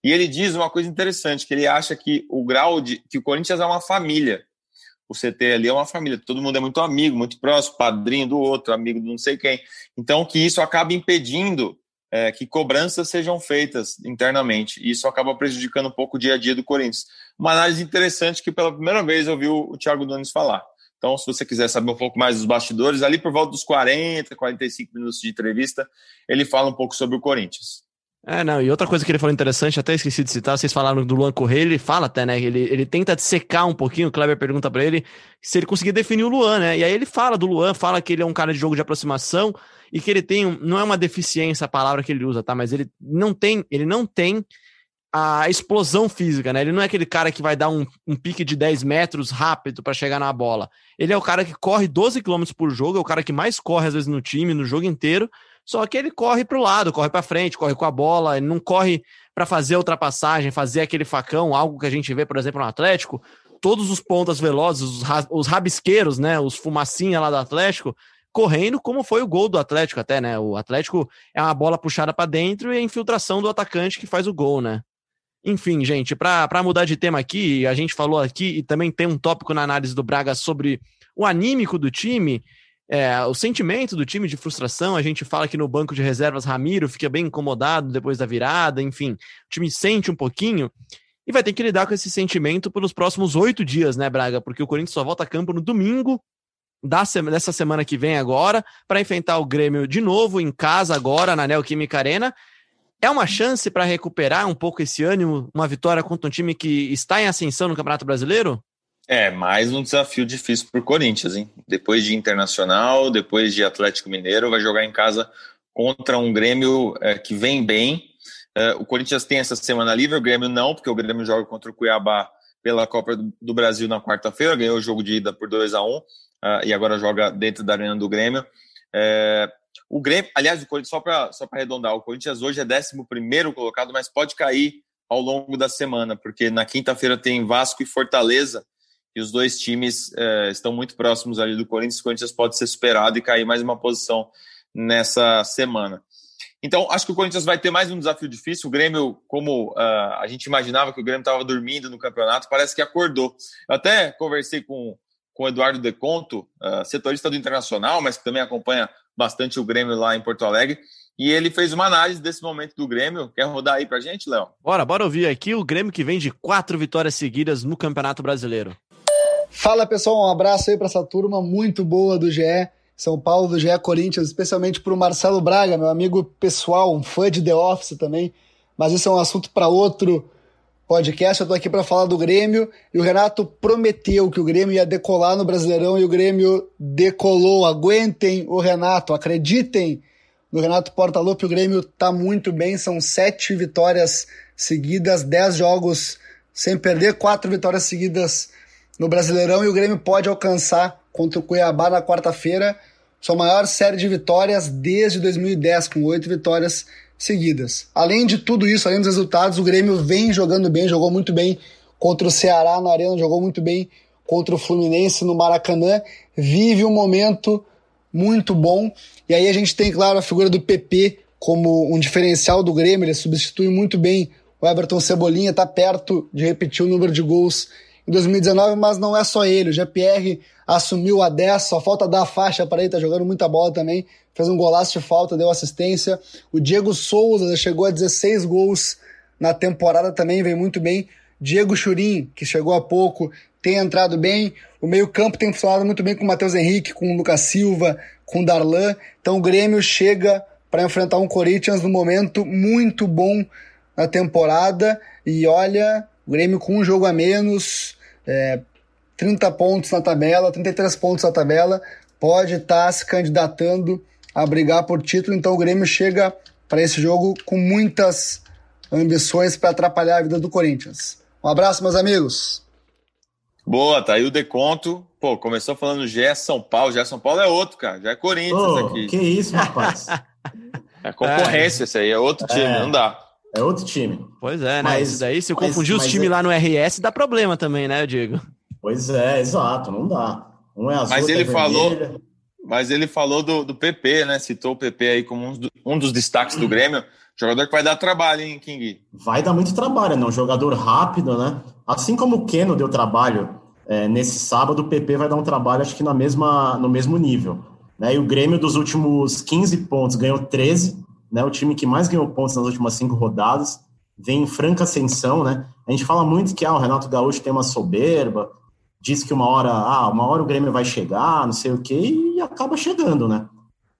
e ele diz uma coisa interessante, que ele acha que o grau de... que o Corinthians é uma família. O CT ali é uma família, todo mundo é muito amigo, muito próximo, padrinho do outro, amigo de não sei quem. Então, que isso acaba impedindo é, que cobranças sejam feitas internamente. E isso acaba prejudicando um pouco o dia a dia do Corinthians. Uma análise interessante que pela primeira vez eu vi o Thiago Nunes falar. Então, se você quiser saber um pouco mais dos bastidores, ali por volta dos 40, 45 minutos de entrevista, ele fala um pouco sobre o Corinthians. É, não, e outra coisa que ele falou interessante, até esqueci de citar, vocês falaram do Luan Correia, ele fala até, né, ele, ele tenta secar um pouquinho, o Kleber pergunta para ele se ele conseguir definir o Luan, né, e aí ele fala do Luan, fala que ele é um cara de jogo de aproximação e que ele tem, não é uma deficiência a palavra que ele usa, tá, mas ele não tem, ele não tem a explosão física, né? Ele não é aquele cara que vai dar um, um pique de 10 metros rápido para chegar na bola. Ele é o cara que corre 12 km por jogo, é o cara que mais corre às vezes no time, no jogo inteiro. Só que ele corre para o lado, corre para frente, corre com a bola, ele não corre para fazer ultrapassagem, fazer aquele facão, algo que a gente vê, por exemplo, no Atlético. Todos os pontas velozes, os, os rabisqueiros, né? Os fumacinha lá do Atlético, correndo, como foi o gol do Atlético até, né? O Atlético é uma bola puxada para dentro e a infiltração do atacante que faz o gol, né? Enfim, gente, para mudar de tema aqui, a gente falou aqui e também tem um tópico na análise do Braga sobre o anímico do time, é, o sentimento do time de frustração. A gente fala que no banco de reservas Ramiro fica bem incomodado depois da virada, enfim, o time sente um pouquinho e vai ter que lidar com esse sentimento pelos próximos oito dias, né, Braga? Porque o Corinthians só volta a campo no domingo da dessa semana que vem agora para enfrentar o Grêmio de novo em casa agora na Neoquímica Arena é uma chance para recuperar um pouco esse ânimo, uma vitória contra um time que está em ascensão no Campeonato Brasileiro? É, mais um desafio difícil para o Corinthians, hein? Depois de Internacional, depois de Atlético Mineiro, vai jogar em casa contra um Grêmio é, que vem bem. É, o Corinthians tem essa semana livre, o Grêmio não, porque o Grêmio joga contra o Cuiabá pela Copa do Brasil na quarta-feira, ganhou o jogo de ida por 2 a 1 um, uh, e agora joga dentro da arena do Grêmio. É, o Grêmio, aliás, o Corinthians, só para só arredondar, o Corinthians hoje é 11 colocado, mas pode cair ao longo da semana, porque na quinta-feira tem Vasco e Fortaleza, e os dois times é, estão muito próximos ali do Corinthians. O Corinthians pode ser superado e cair mais uma posição nessa semana. Então, acho que o Corinthians vai ter mais um desafio difícil. O Grêmio, como uh, a gente imaginava que o Grêmio estava dormindo no campeonato, parece que acordou. Eu até conversei com, com o Eduardo Deconto, uh, setorista do Internacional, mas que também acompanha bastante o Grêmio lá em Porto Alegre. E ele fez uma análise desse momento do Grêmio. Quer rodar aí pra gente, Léo? Bora, bora ouvir aqui o Grêmio que vem de quatro vitórias seguidas no Campeonato Brasileiro. Fala pessoal, um abraço aí para essa turma muito boa do GE. São Paulo do GE Corinthians, especialmente para o Marcelo Braga, meu amigo pessoal, um fã de The Office também. Mas isso é um assunto para outro podcast. Eu tô aqui para falar do Grêmio e o Renato prometeu que o Grêmio ia decolar no Brasileirão e o Grêmio decolou. Aguentem o Renato, acreditem no Renato Portaluppi. O Grêmio tá muito bem, são sete vitórias seguidas, dez jogos sem perder, quatro vitórias seguidas no Brasileirão e o Grêmio pode alcançar contra o Cuiabá na quarta-feira sua maior série de vitórias desde 2010, com oito vitórias seguidas. Além de tudo isso, além dos resultados, o Grêmio vem jogando bem, jogou muito bem contra o Ceará na Arena, jogou muito bem contra o Fluminense no Maracanã, vive um momento muito bom. E aí a gente tem, claro, a figura do PP como um diferencial do Grêmio, ele substitui muito bem o Everton Cebolinha, está perto de repetir o número de gols em 2019, mas não é só ele. O GPR assumiu a 10, só falta dar a faixa para ele, tá jogando muita bola também. Fez um golaço de falta, deu assistência. O Diego Souza chegou a 16 gols na temporada também, vem muito bem. Diego Churin, que chegou há pouco, tem entrado bem. O meio-campo tem funcionado muito bem com o Matheus Henrique, com o Lucas Silva, com o Darlan. Então o Grêmio chega para enfrentar um Corinthians no momento muito bom na temporada. E olha, o Grêmio com um jogo a menos, é, 30 pontos na tabela, 33 pontos na tabela, pode estar tá se candidatando a brigar por título. Então o Grêmio chega para esse jogo com muitas ambições para atrapalhar a vida do Corinthians. Um abraço, meus amigos. Boa, tá aí o deconto. Pô, começou falando Gé São Paulo. Gé São Paulo é outro, cara. Já é Corinthians oh, aqui. Que isso, rapaz. É concorrência, é. esse aí é outro time, é. não dá. É outro time. Pois é, né? Mas, Isso daí, se eu mas, confundir os times é... lá no RS, dá problema também, né, Diego? Pois é, exato, não dá. Um é azul, mas ele é falou, mas ele falou do, do PP, né? Citou o PP aí como um, do, um dos destaques do Grêmio. Jogador que vai dar trabalho, hein, King? Vai dar muito trabalho, né? Um jogador rápido, né? Assim como o Keno deu trabalho é, nesse sábado, o PP vai dar um trabalho, acho que na mesma, no mesmo nível. Né? E o Grêmio, dos últimos 15 pontos, ganhou 13, né? O time que mais ganhou pontos nas últimas cinco rodadas. Vem em franca ascensão, né? A gente fala muito que ah, o Renato Gaúcho tem uma soberba, diz que uma hora, ah, uma hora o Grêmio vai chegar, não sei o quê, e acaba chegando, né?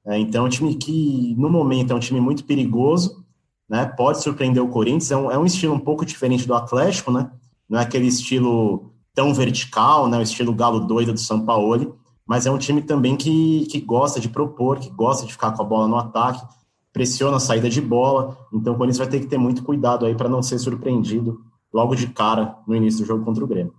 É, então, é um time que, no momento, é um time muito perigoso, né? Pode surpreender o Corinthians, é um, é um estilo um pouco diferente do Atlético, né? Não é aquele estilo tão vertical, né? O estilo galo doido do São Paulo, mas é um time também que, que gosta de propor, que gosta de ficar com a bola no ataque, pressiona a saída de bola, então o Corinthians vai ter que ter muito cuidado aí para não ser surpreendido logo de cara no início do jogo contra o Grêmio.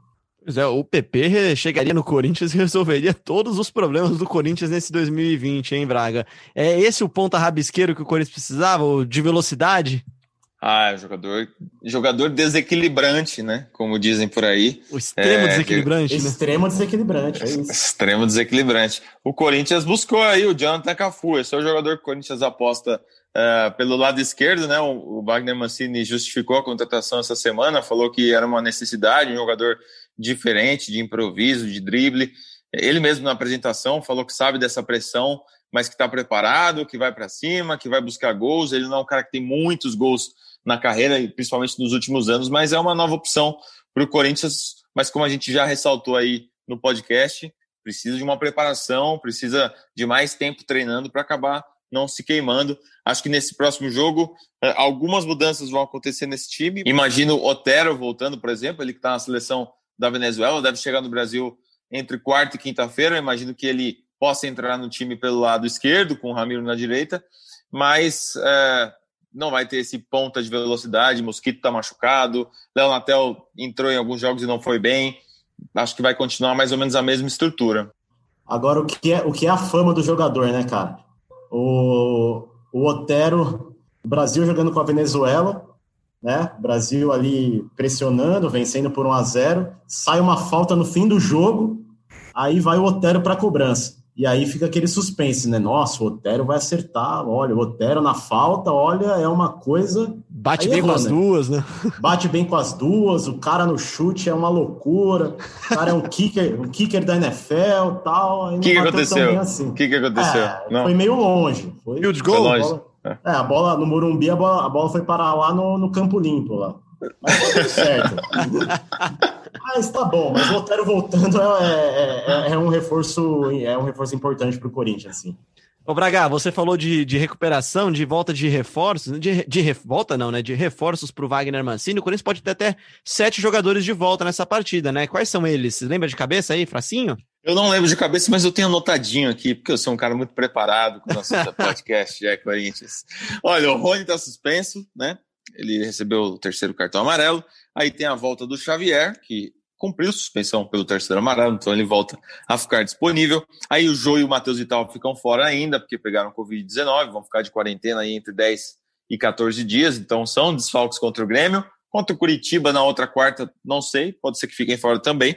Pois é, o PP chegaria no Corinthians e resolveria todos os problemas do Corinthians nesse 2020, hein, Braga? É esse o ponta rabisqueiro que o Corinthians precisava, de velocidade? Ah, jogador, jogador desequilibrante, né? Como dizem por aí. O extremo é, desequilibrante, né? Extremo desequilibrante, é isso. Extremo desequilibrante. O Corinthians buscou aí o Jonathan Cafu, esse é o jogador que o Corinthians aposta uh, pelo lado esquerdo, né? O, o Wagner Mancini justificou a contratação essa semana, falou que era uma necessidade, um jogador diferente, de improviso, de drible. Ele mesmo na apresentação falou que sabe dessa pressão, mas que está preparado, que vai para cima, que vai buscar gols. Ele não é um cara que tem muitos gols na carreira, principalmente nos últimos anos, mas é uma nova opção para o Corinthians. Mas como a gente já ressaltou aí no podcast, precisa de uma preparação, precisa de mais tempo treinando para acabar não se queimando. Acho que nesse próximo jogo, eh, algumas mudanças vão acontecer nesse time. Imagino Otero voltando, por exemplo, ele que está na seleção da Venezuela, deve chegar no Brasil entre quarta e quinta-feira. Imagino que ele possa entrar no time pelo lado esquerdo, com o Ramiro na direita, mas é, não vai ter esse ponta de velocidade. Mosquito está machucado, Léo Natel entrou em alguns jogos e não foi bem. Acho que vai continuar mais ou menos a mesma estrutura. Agora, o que é, o que é a fama do jogador, né, cara? O, o Otero, Brasil jogando com a Venezuela, né? Brasil ali pressionando, vencendo por 1 a 0 sai uma falta no fim do jogo, aí vai o Otero para cobrança. E aí fica aquele suspense, né? Nossa, o Otero vai acertar. Olha, o Otero na falta, olha, é uma coisa. Bate aí bem errou, com as né? duas, né? Bate bem com as duas, o cara no chute é uma loucura. O cara é um kicker, um kicker da NFL tal. O que, que aconteceu? Assim. O que, que aconteceu? É, foi meio longe. Foi, Field goal? Foi longe. É, a bola no Morumbi, a bola, a bola foi parar lá no, no campo limpo lá. Mas tudo certo. mas tá bom, mas o Otero voltando é, é, é, é um reforço, é um reforço importante para o Corinthians, assim. Ô Braga, você falou de, de recuperação, de volta de reforços, de, de volta não, né? De reforços para o Wagner Mancini. O Corinthians pode ter até sete jogadores de volta nessa partida, né? Quais são eles? Você lembra de cabeça aí, Fracinho? Eu não lembro de cabeça, mas eu tenho anotadinho aqui, porque eu sou um cara muito preparado com o nosso podcast, Jack Corinthians. Olha, o Rony está suspenso, né? Ele recebeu o terceiro cartão amarelo. Aí tem a volta do Xavier, que cumpriu suspensão pelo terceiro amarelo, então ele volta a ficar disponível. Aí o Jô e o Matheus Vital ficam fora ainda, porque pegaram Covid-19, vão ficar de quarentena aí entre 10 e 14 dias, então são desfalques contra o Grêmio. Contra o Curitiba na outra quarta, não sei, pode ser que fiquem fora também.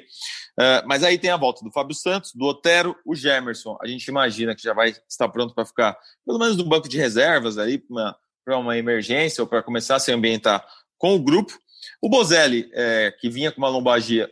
Uh, mas aí tem a volta do Fábio Santos, do Otero, o Gemerson. A gente imagina que já vai estar pronto para ficar, pelo menos no banco de reservas ali, para uma, uma emergência ou para começar a se ambientar com o grupo. O Bozelli, é, que vinha com uma lombalgia,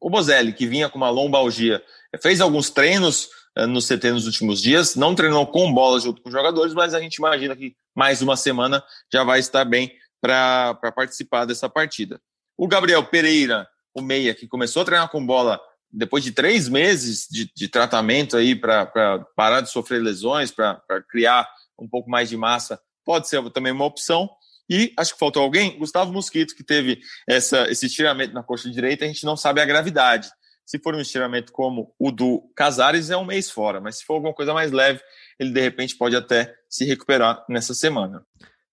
o Bozelli, que vinha com uma lombalgia, fez alguns treinos é, no CT nos últimos dias, não treinou com bola junto com os jogadores, mas a gente imagina que mais uma semana já vai estar bem para participar dessa partida. O Gabriel Pereira, o meia, que começou a treinar com bola depois de três meses de, de tratamento aí para parar de sofrer lesões, para criar um pouco mais de massa, pode ser também uma opção. E acho que faltou alguém, Gustavo Mosquito, que teve essa, esse estiramento na coxa direita, a gente não sabe a gravidade. Se for um estiramento como o do Casares, é um mês fora, mas se for alguma coisa mais leve, ele de repente pode até se recuperar nessa semana.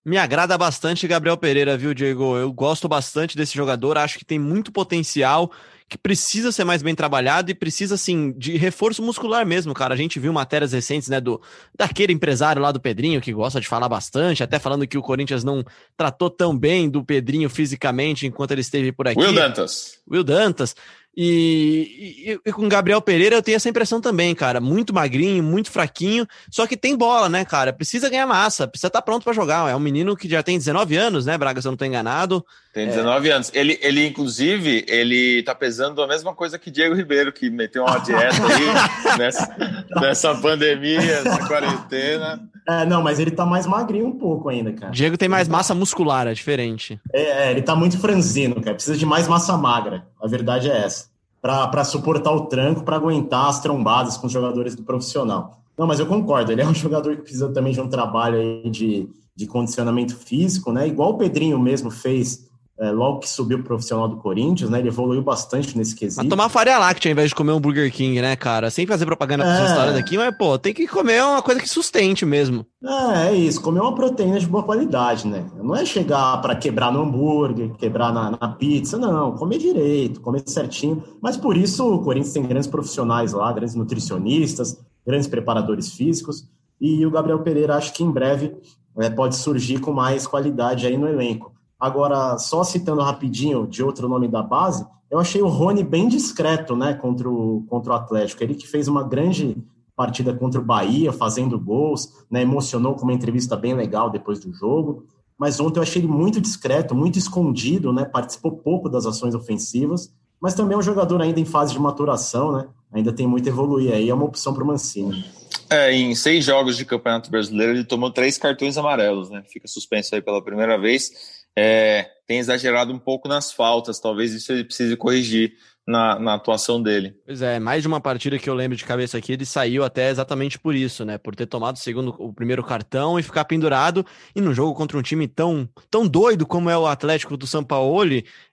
Me agrada bastante Gabriel Pereira, viu, Diego? Eu gosto bastante desse jogador, acho que tem muito potencial, que precisa ser mais bem trabalhado e precisa, assim, de reforço muscular mesmo, cara. A gente viu matérias recentes, né, do daquele empresário lá do Pedrinho, que gosta de falar bastante, até falando que o Corinthians não tratou tão bem do Pedrinho fisicamente enquanto ele esteve por aqui. Will Dantas. Will Dantas. E, e, e, com Gabriel Pereira eu tenho essa impressão também, cara. Muito magrinho, muito fraquinho, só que tem bola, né, cara? Precisa ganhar massa, precisa estar tá pronto para jogar. É um menino que já tem 19 anos, né, Braga, se eu não tô enganado. Tem 19 é... anos. Ele, ele, inclusive, ele tá pesando a mesma coisa que Diego Ribeiro, que meteu uma dieta aí nessa, nessa pandemia, nessa quarentena. É, não, mas ele tá mais magrinho um pouco ainda, cara. Diego tem mais massa muscular, é diferente. É, é ele tá muito franzino, cara. Precisa de mais massa magra. A verdade é essa. Para suportar o tranco, para aguentar as trombadas com os jogadores do profissional. Não, mas eu concordo. Ele é um jogador que precisa também de um trabalho aí de, de condicionamento físico, né? Igual o Pedrinho mesmo fez é, logo que subiu o profissional do Corinthians, né? Ele evoluiu bastante nesse quesito. Mas tomar faria láctea ao invés de comer um Burger King, né, cara? Sem fazer propaganda é. com essa história daqui, mas, pô, tem que comer uma coisa que sustente mesmo. É, é isso. Comer uma proteína de boa qualidade, né? Não é chegar para quebrar no hambúrguer, quebrar na, na, pizza, não. Comer direito, comer certinho. Mas por isso o Corinthians tem grandes profissionais lá, grandes nutricionistas, grandes preparadores físicos. E o Gabriel Pereira acho que em breve é, pode surgir com mais qualidade aí no elenco. Agora, só citando rapidinho de outro nome da base, eu achei o Rony bem discreto, né, contra o, contra o Atlético. Ele que fez uma grande partida contra o Bahia, fazendo gols, né, emocionou com uma entrevista bem legal depois do jogo. Mas ontem eu achei ele muito discreto, muito escondido, né, participou pouco das ações ofensivas, mas também é um jogador ainda em fase de maturação, né, ainda tem muito a evoluir aí, é uma opção para o Mancini. É, em seis jogos de Campeonato Brasileiro ele tomou três cartões amarelos, né, fica suspenso aí pela primeira vez é, tem exagerado um pouco nas faltas. Talvez isso ele precise corrigir na, na, atuação dele. Pois é, mais de uma partida que eu lembro de cabeça aqui, ele saiu até exatamente por isso, né? Por ter tomado o segundo, o primeiro cartão e ficar pendurado. E no jogo contra um time tão, tão doido como é o Atlético do São Paulo,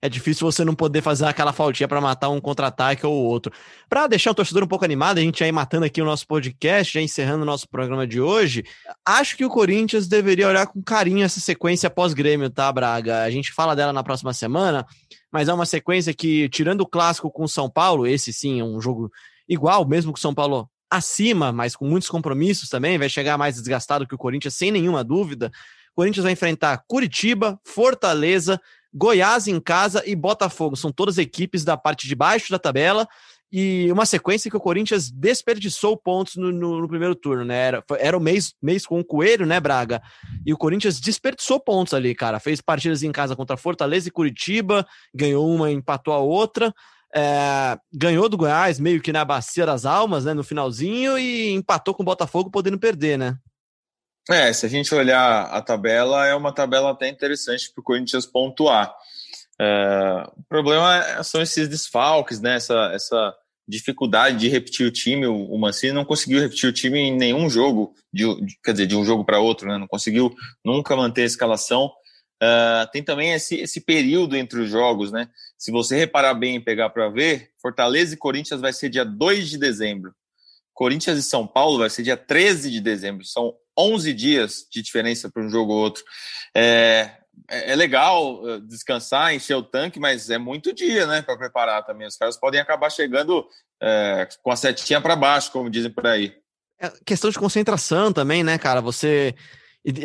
é difícil você não poder fazer aquela faltinha para matar um contra-ataque ou outro. Para deixar o torcedor um pouco animado, a gente ir matando aqui o nosso podcast, já encerrando o nosso programa de hoje. Acho que o Corinthians deveria olhar com carinho essa sequência pós-grêmio, tá, Braga? A gente fala dela na próxima semana mas é uma sequência que, tirando o clássico com o São Paulo, esse sim é um jogo igual, mesmo que o São Paulo acima, mas com muitos compromissos também, vai chegar mais desgastado que o Corinthians, sem nenhuma dúvida. O Corinthians vai enfrentar Curitiba, Fortaleza, Goiás em casa e Botafogo. São todas equipes da parte de baixo da tabela e uma sequência que o Corinthians desperdiçou pontos no, no, no primeiro turno, né? Era, era o mês, mês com o Coelho, né, Braga? E o Corinthians desperdiçou pontos ali, cara. Fez partidas em casa contra Fortaleza e Curitiba, ganhou uma, empatou a outra. É, ganhou do Goiás meio que na bacia das almas, né, no finalzinho, e empatou com o Botafogo, podendo perder, né? É, se a gente olhar a tabela, é uma tabela até interessante para o Corinthians pontuar. É, o problema é, são esses desfalques, né? Essa, essa dificuldade de repetir o time. O, Mancini não conseguiu repetir o time em nenhum jogo, de, de quer dizer, de um jogo para outro, né? Não conseguiu nunca manter a escalação. Uh, tem também esse, esse período entre os jogos, né? Se você reparar bem e pegar para ver, Fortaleza e Corinthians vai ser dia 2 de dezembro. Corinthians e São Paulo vai ser dia 13 de dezembro. São 11 dias de diferença para um jogo ou outro. É, é, é legal eh, descansar, encher o tanque, mas é muito dia, né, para preparar também. Os caras podem acabar chegando é, com a setinha para baixo, como dizem por aí. É questão de concentração também, né, cara? Você,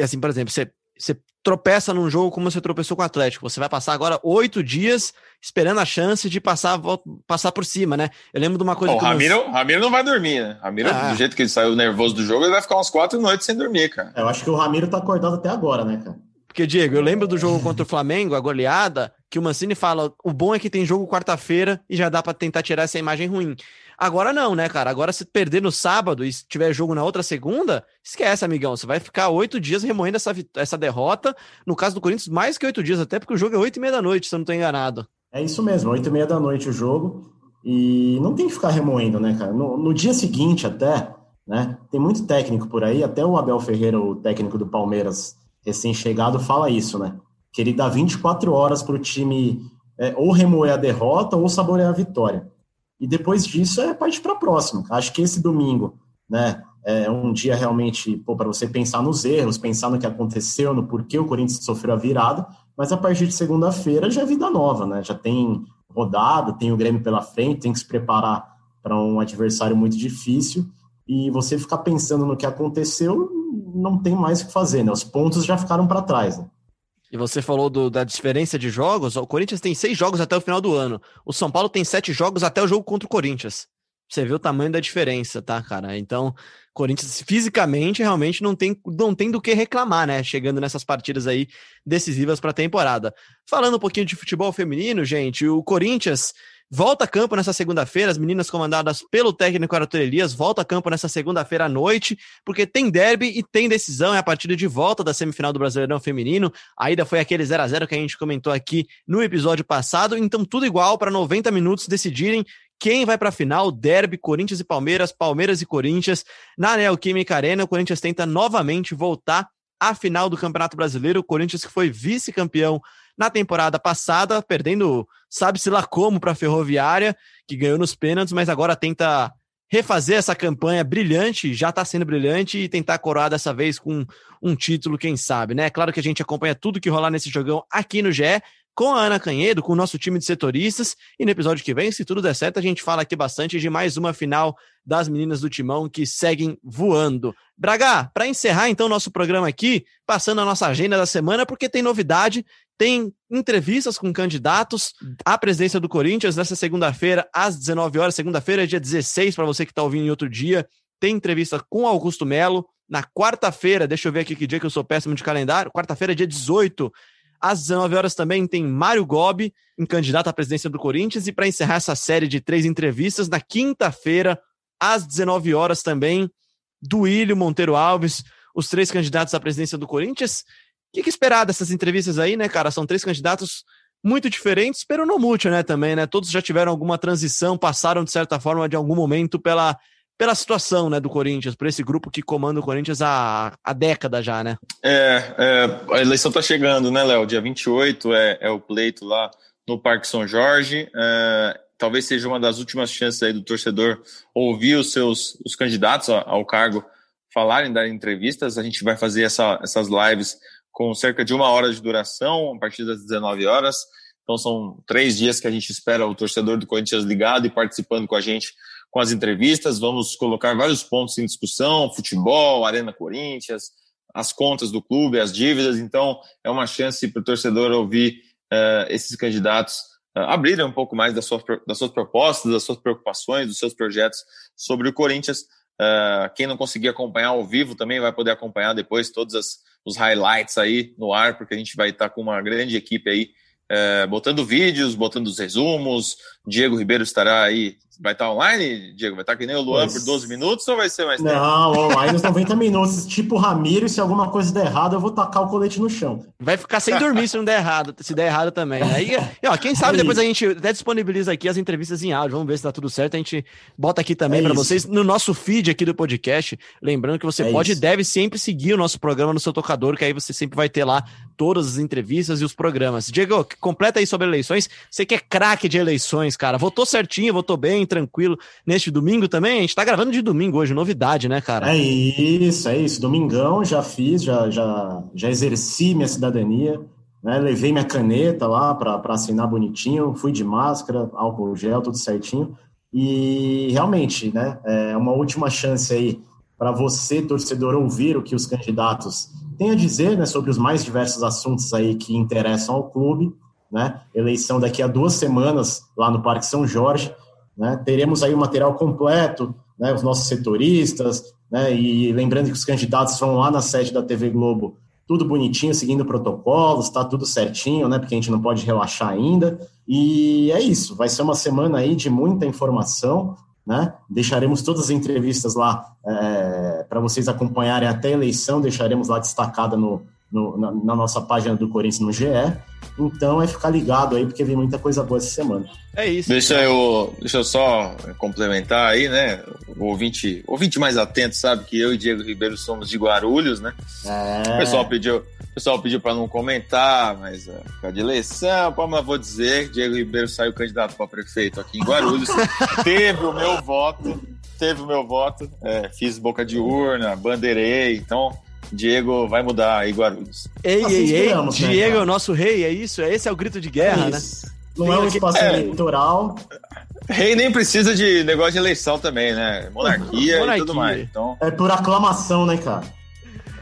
assim, por exemplo, você, você tropeça num jogo como você tropeçou com o Atlético. Você vai passar agora oito dias esperando a chance de passar, passar por cima, né? Eu lembro de uma coisa. Bom, que o Ramiro, eu... Ramiro não vai dormir, né? Ramiro, ah. do jeito que ele saiu nervoso do jogo, ele vai ficar umas quatro noites sem dormir, cara. Eu acho que o Ramiro tá acordado até agora, né, cara? Porque, Diego, eu lembro do jogo contra o Flamengo, a goleada, que o Mancini fala: o bom é que tem jogo quarta-feira e já dá para tentar tirar essa imagem ruim. Agora não, né, cara? Agora, se perder no sábado e tiver jogo na outra segunda, esquece, amigão. Você vai ficar oito dias remoendo essa, essa derrota. No caso do Corinthians, mais que oito dias, até porque o jogo é oito e meia da noite, se eu não estou enganado. É isso mesmo, oito e meia da noite o jogo. E não tem que ficar remoendo, né, cara? No, no dia seguinte, até, né? Tem muito técnico por aí, até o Abel Ferreira, o técnico do Palmeiras recém-chegado, fala isso, né? Que ele dá 24 horas para o time é, ou remoer a derrota ou saborear a vitória. E depois disso é parte para a próxima. Acho que esse domingo, né? é um dia realmente para você pensar nos erros, pensar no que aconteceu, no porquê o Corinthians sofreu a virada, mas a partir de segunda-feira já é vida nova, né? Já tem rodada, tem o Grêmio pela frente, tem que se preparar para um adversário muito difícil e você ficar pensando no que aconteceu, não tem mais o que fazer, né? Os pontos já ficaram para trás. Né? E você falou do, da diferença de jogos. O Corinthians tem seis jogos até o final do ano. O São Paulo tem sete jogos até o jogo contra o Corinthians. Você vê o tamanho da diferença, tá, cara? Então, Corinthians fisicamente realmente não tem, não tem do que reclamar, né? Chegando nessas partidas aí decisivas para a temporada. Falando um pouquinho de futebol feminino, gente, o Corinthians volta a campo nessa segunda-feira, as meninas comandadas pelo técnico Arthur Elias, volta a campo nessa segunda-feira à noite, porque tem derby e tem decisão, é a partida de volta da semifinal do Brasileirão Feminino. A ida foi aquele 0 a 0 que a gente comentou aqui no episódio passado, então tudo igual para 90 minutos decidirem quem vai para a final? Derby, Corinthians e Palmeiras, Palmeiras e Corinthians. Na Neoquímica Arena, o Corinthians tenta novamente voltar à final do Campeonato Brasileiro. O Corinthians que foi vice-campeão na temporada passada, perdendo, sabe-se lá como, para a Ferroviária, que ganhou nos pênaltis, mas agora tenta refazer essa campanha brilhante, já está sendo brilhante, e tentar coroar dessa vez com um título, quem sabe, né? Claro que a gente acompanha tudo que rolar nesse jogão aqui no GE, com a Ana Canhedo, com o nosso time de setoristas. E no episódio que vem, se tudo der certo, a gente fala aqui bastante de mais uma final das meninas do Timão que seguem voando. Braga, para encerrar então nosso programa aqui, passando a nossa agenda da semana, porque tem novidade, tem entrevistas com candidatos à presidência do Corinthians nessa segunda-feira, às 19 horas. Segunda-feira é dia 16, para você que está ouvindo em outro dia. Tem entrevista com Augusto Melo. Na quarta-feira, deixa eu ver aqui que dia que eu sou péssimo de calendário. Quarta-feira é dia 18 às 19 horas também tem Mário Gobi, em candidato à presidência do Corinthians. E para encerrar essa série de três entrevistas, na quinta-feira, às 19 horas também, Duílio Monteiro Alves, os três candidatos à presidência do Corinthians. Que, que esperar dessas entrevistas aí, né, cara? São três candidatos muito diferentes, pero não mútil, né, também, né? Todos já tiveram alguma transição, passaram, de certa forma, de algum momento pela pela situação né, do Corinthians, por esse grupo que comanda o Corinthians há, há década já, né? É, é a eleição tá chegando, né, Léo? Dia 28 é, é o pleito lá no Parque São Jorge. É, talvez seja uma das últimas chances aí do torcedor ouvir os seus os candidatos ao cargo falarem, dar entrevistas. A gente vai fazer essa, essas lives com cerca de uma hora de duração, a partir das 19 horas. Então são três dias que a gente espera o torcedor do Corinthians ligado e participando com a gente com as entrevistas, vamos colocar vários pontos em discussão, futebol, Arena Corinthians, as contas do clube, as dívidas, então é uma chance para o torcedor ouvir uh, esses candidatos uh, abrirem um pouco mais das suas, das suas propostas, das suas preocupações, dos seus projetos sobre o Corinthians. Uh, quem não conseguir acompanhar ao vivo também vai poder acompanhar depois todos as, os highlights aí no ar, porque a gente vai estar com uma grande equipe aí é, botando vídeos, botando os resumos. Diego Ribeiro estará aí. Vai estar online, Diego? Vai estar que nem o Luan pois... por 12 minutos ou vai ser mais tempo? Não, online nos 90 minutos. Tipo Ramiro, se alguma coisa der errado, eu vou tacar o colete no chão. Vai ficar sem dormir se não der errado, se der errado também. Aí, ó, quem sabe depois a gente até disponibiliza aqui as entrevistas em áudio. Vamos ver se tá tudo certo. A gente bota aqui também é para vocês no nosso feed aqui do podcast. Lembrando que você é pode e deve sempre seguir o nosso programa no seu tocador, que aí você sempre vai ter lá todas as entrevistas e os programas. Diego, completa aí sobre eleições. Você que é craque de eleições, cara. Votou certinho, votou bem, tranquilo. Neste domingo também, a gente tá gravando de domingo hoje, novidade, né, cara? É isso, é isso. Domingão já fiz, já, já, já exerci minha cidadania. Né, levei minha caneta lá para assinar bonitinho, fui de máscara, álcool gel, tudo certinho. E realmente, né, é uma última chance aí para você, torcedor, ouvir o que os candidatos têm a dizer né, sobre os mais diversos assuntos aí que interessam ao clube né? Eleição daqui a duas semanas lá no Parque São Jorge, né? Teremos aí o material completo, né? Os nossos setoristas, né? E lembrando que os candidatos vão lá na sede da TV Globo, tudo bonitinho, seguindo protocolos, tá tudo certinho, né? Porque a gente não pode relaxar ainda. E é isso, vai ser uma semana aí de muita informação, né? Deixaremos todas as entrevistas lá é, para vocês acompanharem até a eleição, deixaremos lá destacada no, no na, na nossa página do Corinthians no GE. Então é ficar ligado aí, porque vem muita coisa boa essa semana. É isso. Deixa eu, deixa eu só complementar aí, né? O ouvinte, ouvinte mais atento sabe que eu e Diego Ribeiro somos de Guarulhos, né? É. O pessoal pediu, o pessoal pediu para não comentar, mas uh, de eleição, pô, mas vou dizer que Diego Ribeiro saiu candidato para prefeito aqui em Guarulhos. teve o meu voto teve o meu voto. É, fiz boca de urna, bandeirei. Então, Diego vai mudar aí Guarulhos. Ei, ei, ei, né, Diego é o nosso rei, é isso? Esse é o grito de guerra, né? Não é um espaço É. eleitoral. Rei nem precisa de negócio de eleição também, né? Monarquia, Monarquia. e tudo mais. Então, É por aclamação, né, cara?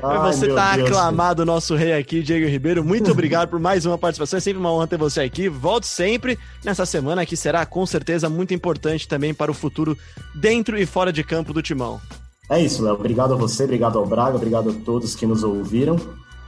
Ai, você tá Deus. aclamado, nosso rei aqui, Diego Ribeiro. Muito obrigado por mais uma participação. É sempre uma honra ter você aqui. Volte sempre nessa semana que será com certeza muito importante também para o futuro dentro e fora de campo do Timão. É isso, Léo. Obrigado a você, obrigado ao Braga, obrigado a todos que nos ouviram.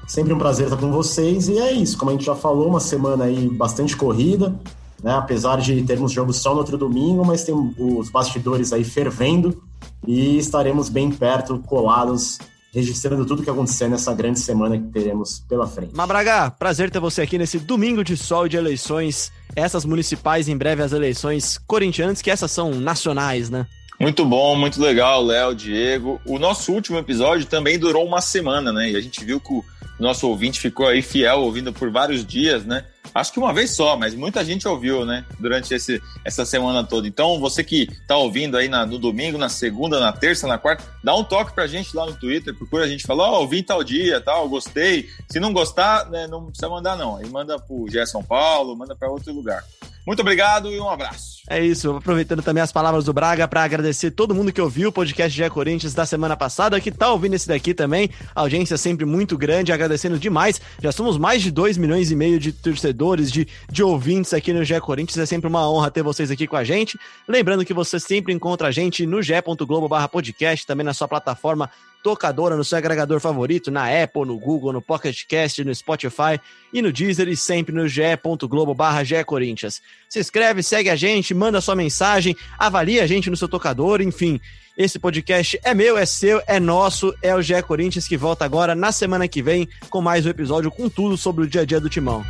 Sempre um prazer estar com vocês. E é isso, como a gente já falou, uma semana aí bastante corrida, né? Apesar de termos jogo só no outro domingo, mas tem os bastidores aí fervendo e estaremos bem perto, colados, registrando tudo que acontecer nessa grande semana que teremos pela frente. Mabraga, prazer ter você aqui nesse domingo de sol de eleições. Essas municipais, em breve as eleições corintianas, que essas são nacionais, né? Muito bom, muito legal, Léo, Diego. O nosso último episódio também durou uma semana, né? E a gente viu que o nosso ouvinte ficou aí fiel, ouvindo por vários dias, né? Acho que uma vez só, mas muita gente ouviu, né? Durante esse, essa semana toda. Então, você que tá ouvindo aí na- no domingo, na segunda, na terça, na quarta, dá um toque pra gente lá no Twitter, procura a gente, fala, ó, ouvi tal dia, tal, gostei. Se não gostar, né, não precisa mandar não. Aí manda pro GE São Paulo, manda pra outro lugar. Muito obrigado e um abraço. É isso, aproveitando também as palavras do Braga para agradecer todo mundo que ouviu o podcast GE Corinthians da semana passada, que tá ouvindo esse daqui também. A audiência é sempre muito grande, agradecendo demais. Já somos mais de 2 milhões e meio de torcedores, de, de ouvintes aqui no GE Corinthians. É sempre uma honra ter vocês aqui com a gente. Lembrando que você sempre encontra a gente no ge.globo barra podcast, também na sua plataforma tocadora, no seu agregador favorito, na Apple, no Google, no Pocket Cast, no Spotify e no Deezer e sempre no ge.globo barra Corinthians. Se inscreve, segue a gente, manda sua mensagem, avalia a gente no seu tocador, enfim. Esse podcast é meu, é seu, é nosso, é o GE Corinthians que volta agora na semana que vem com mais um episódio com tudo sobre o dia a dia do Timão.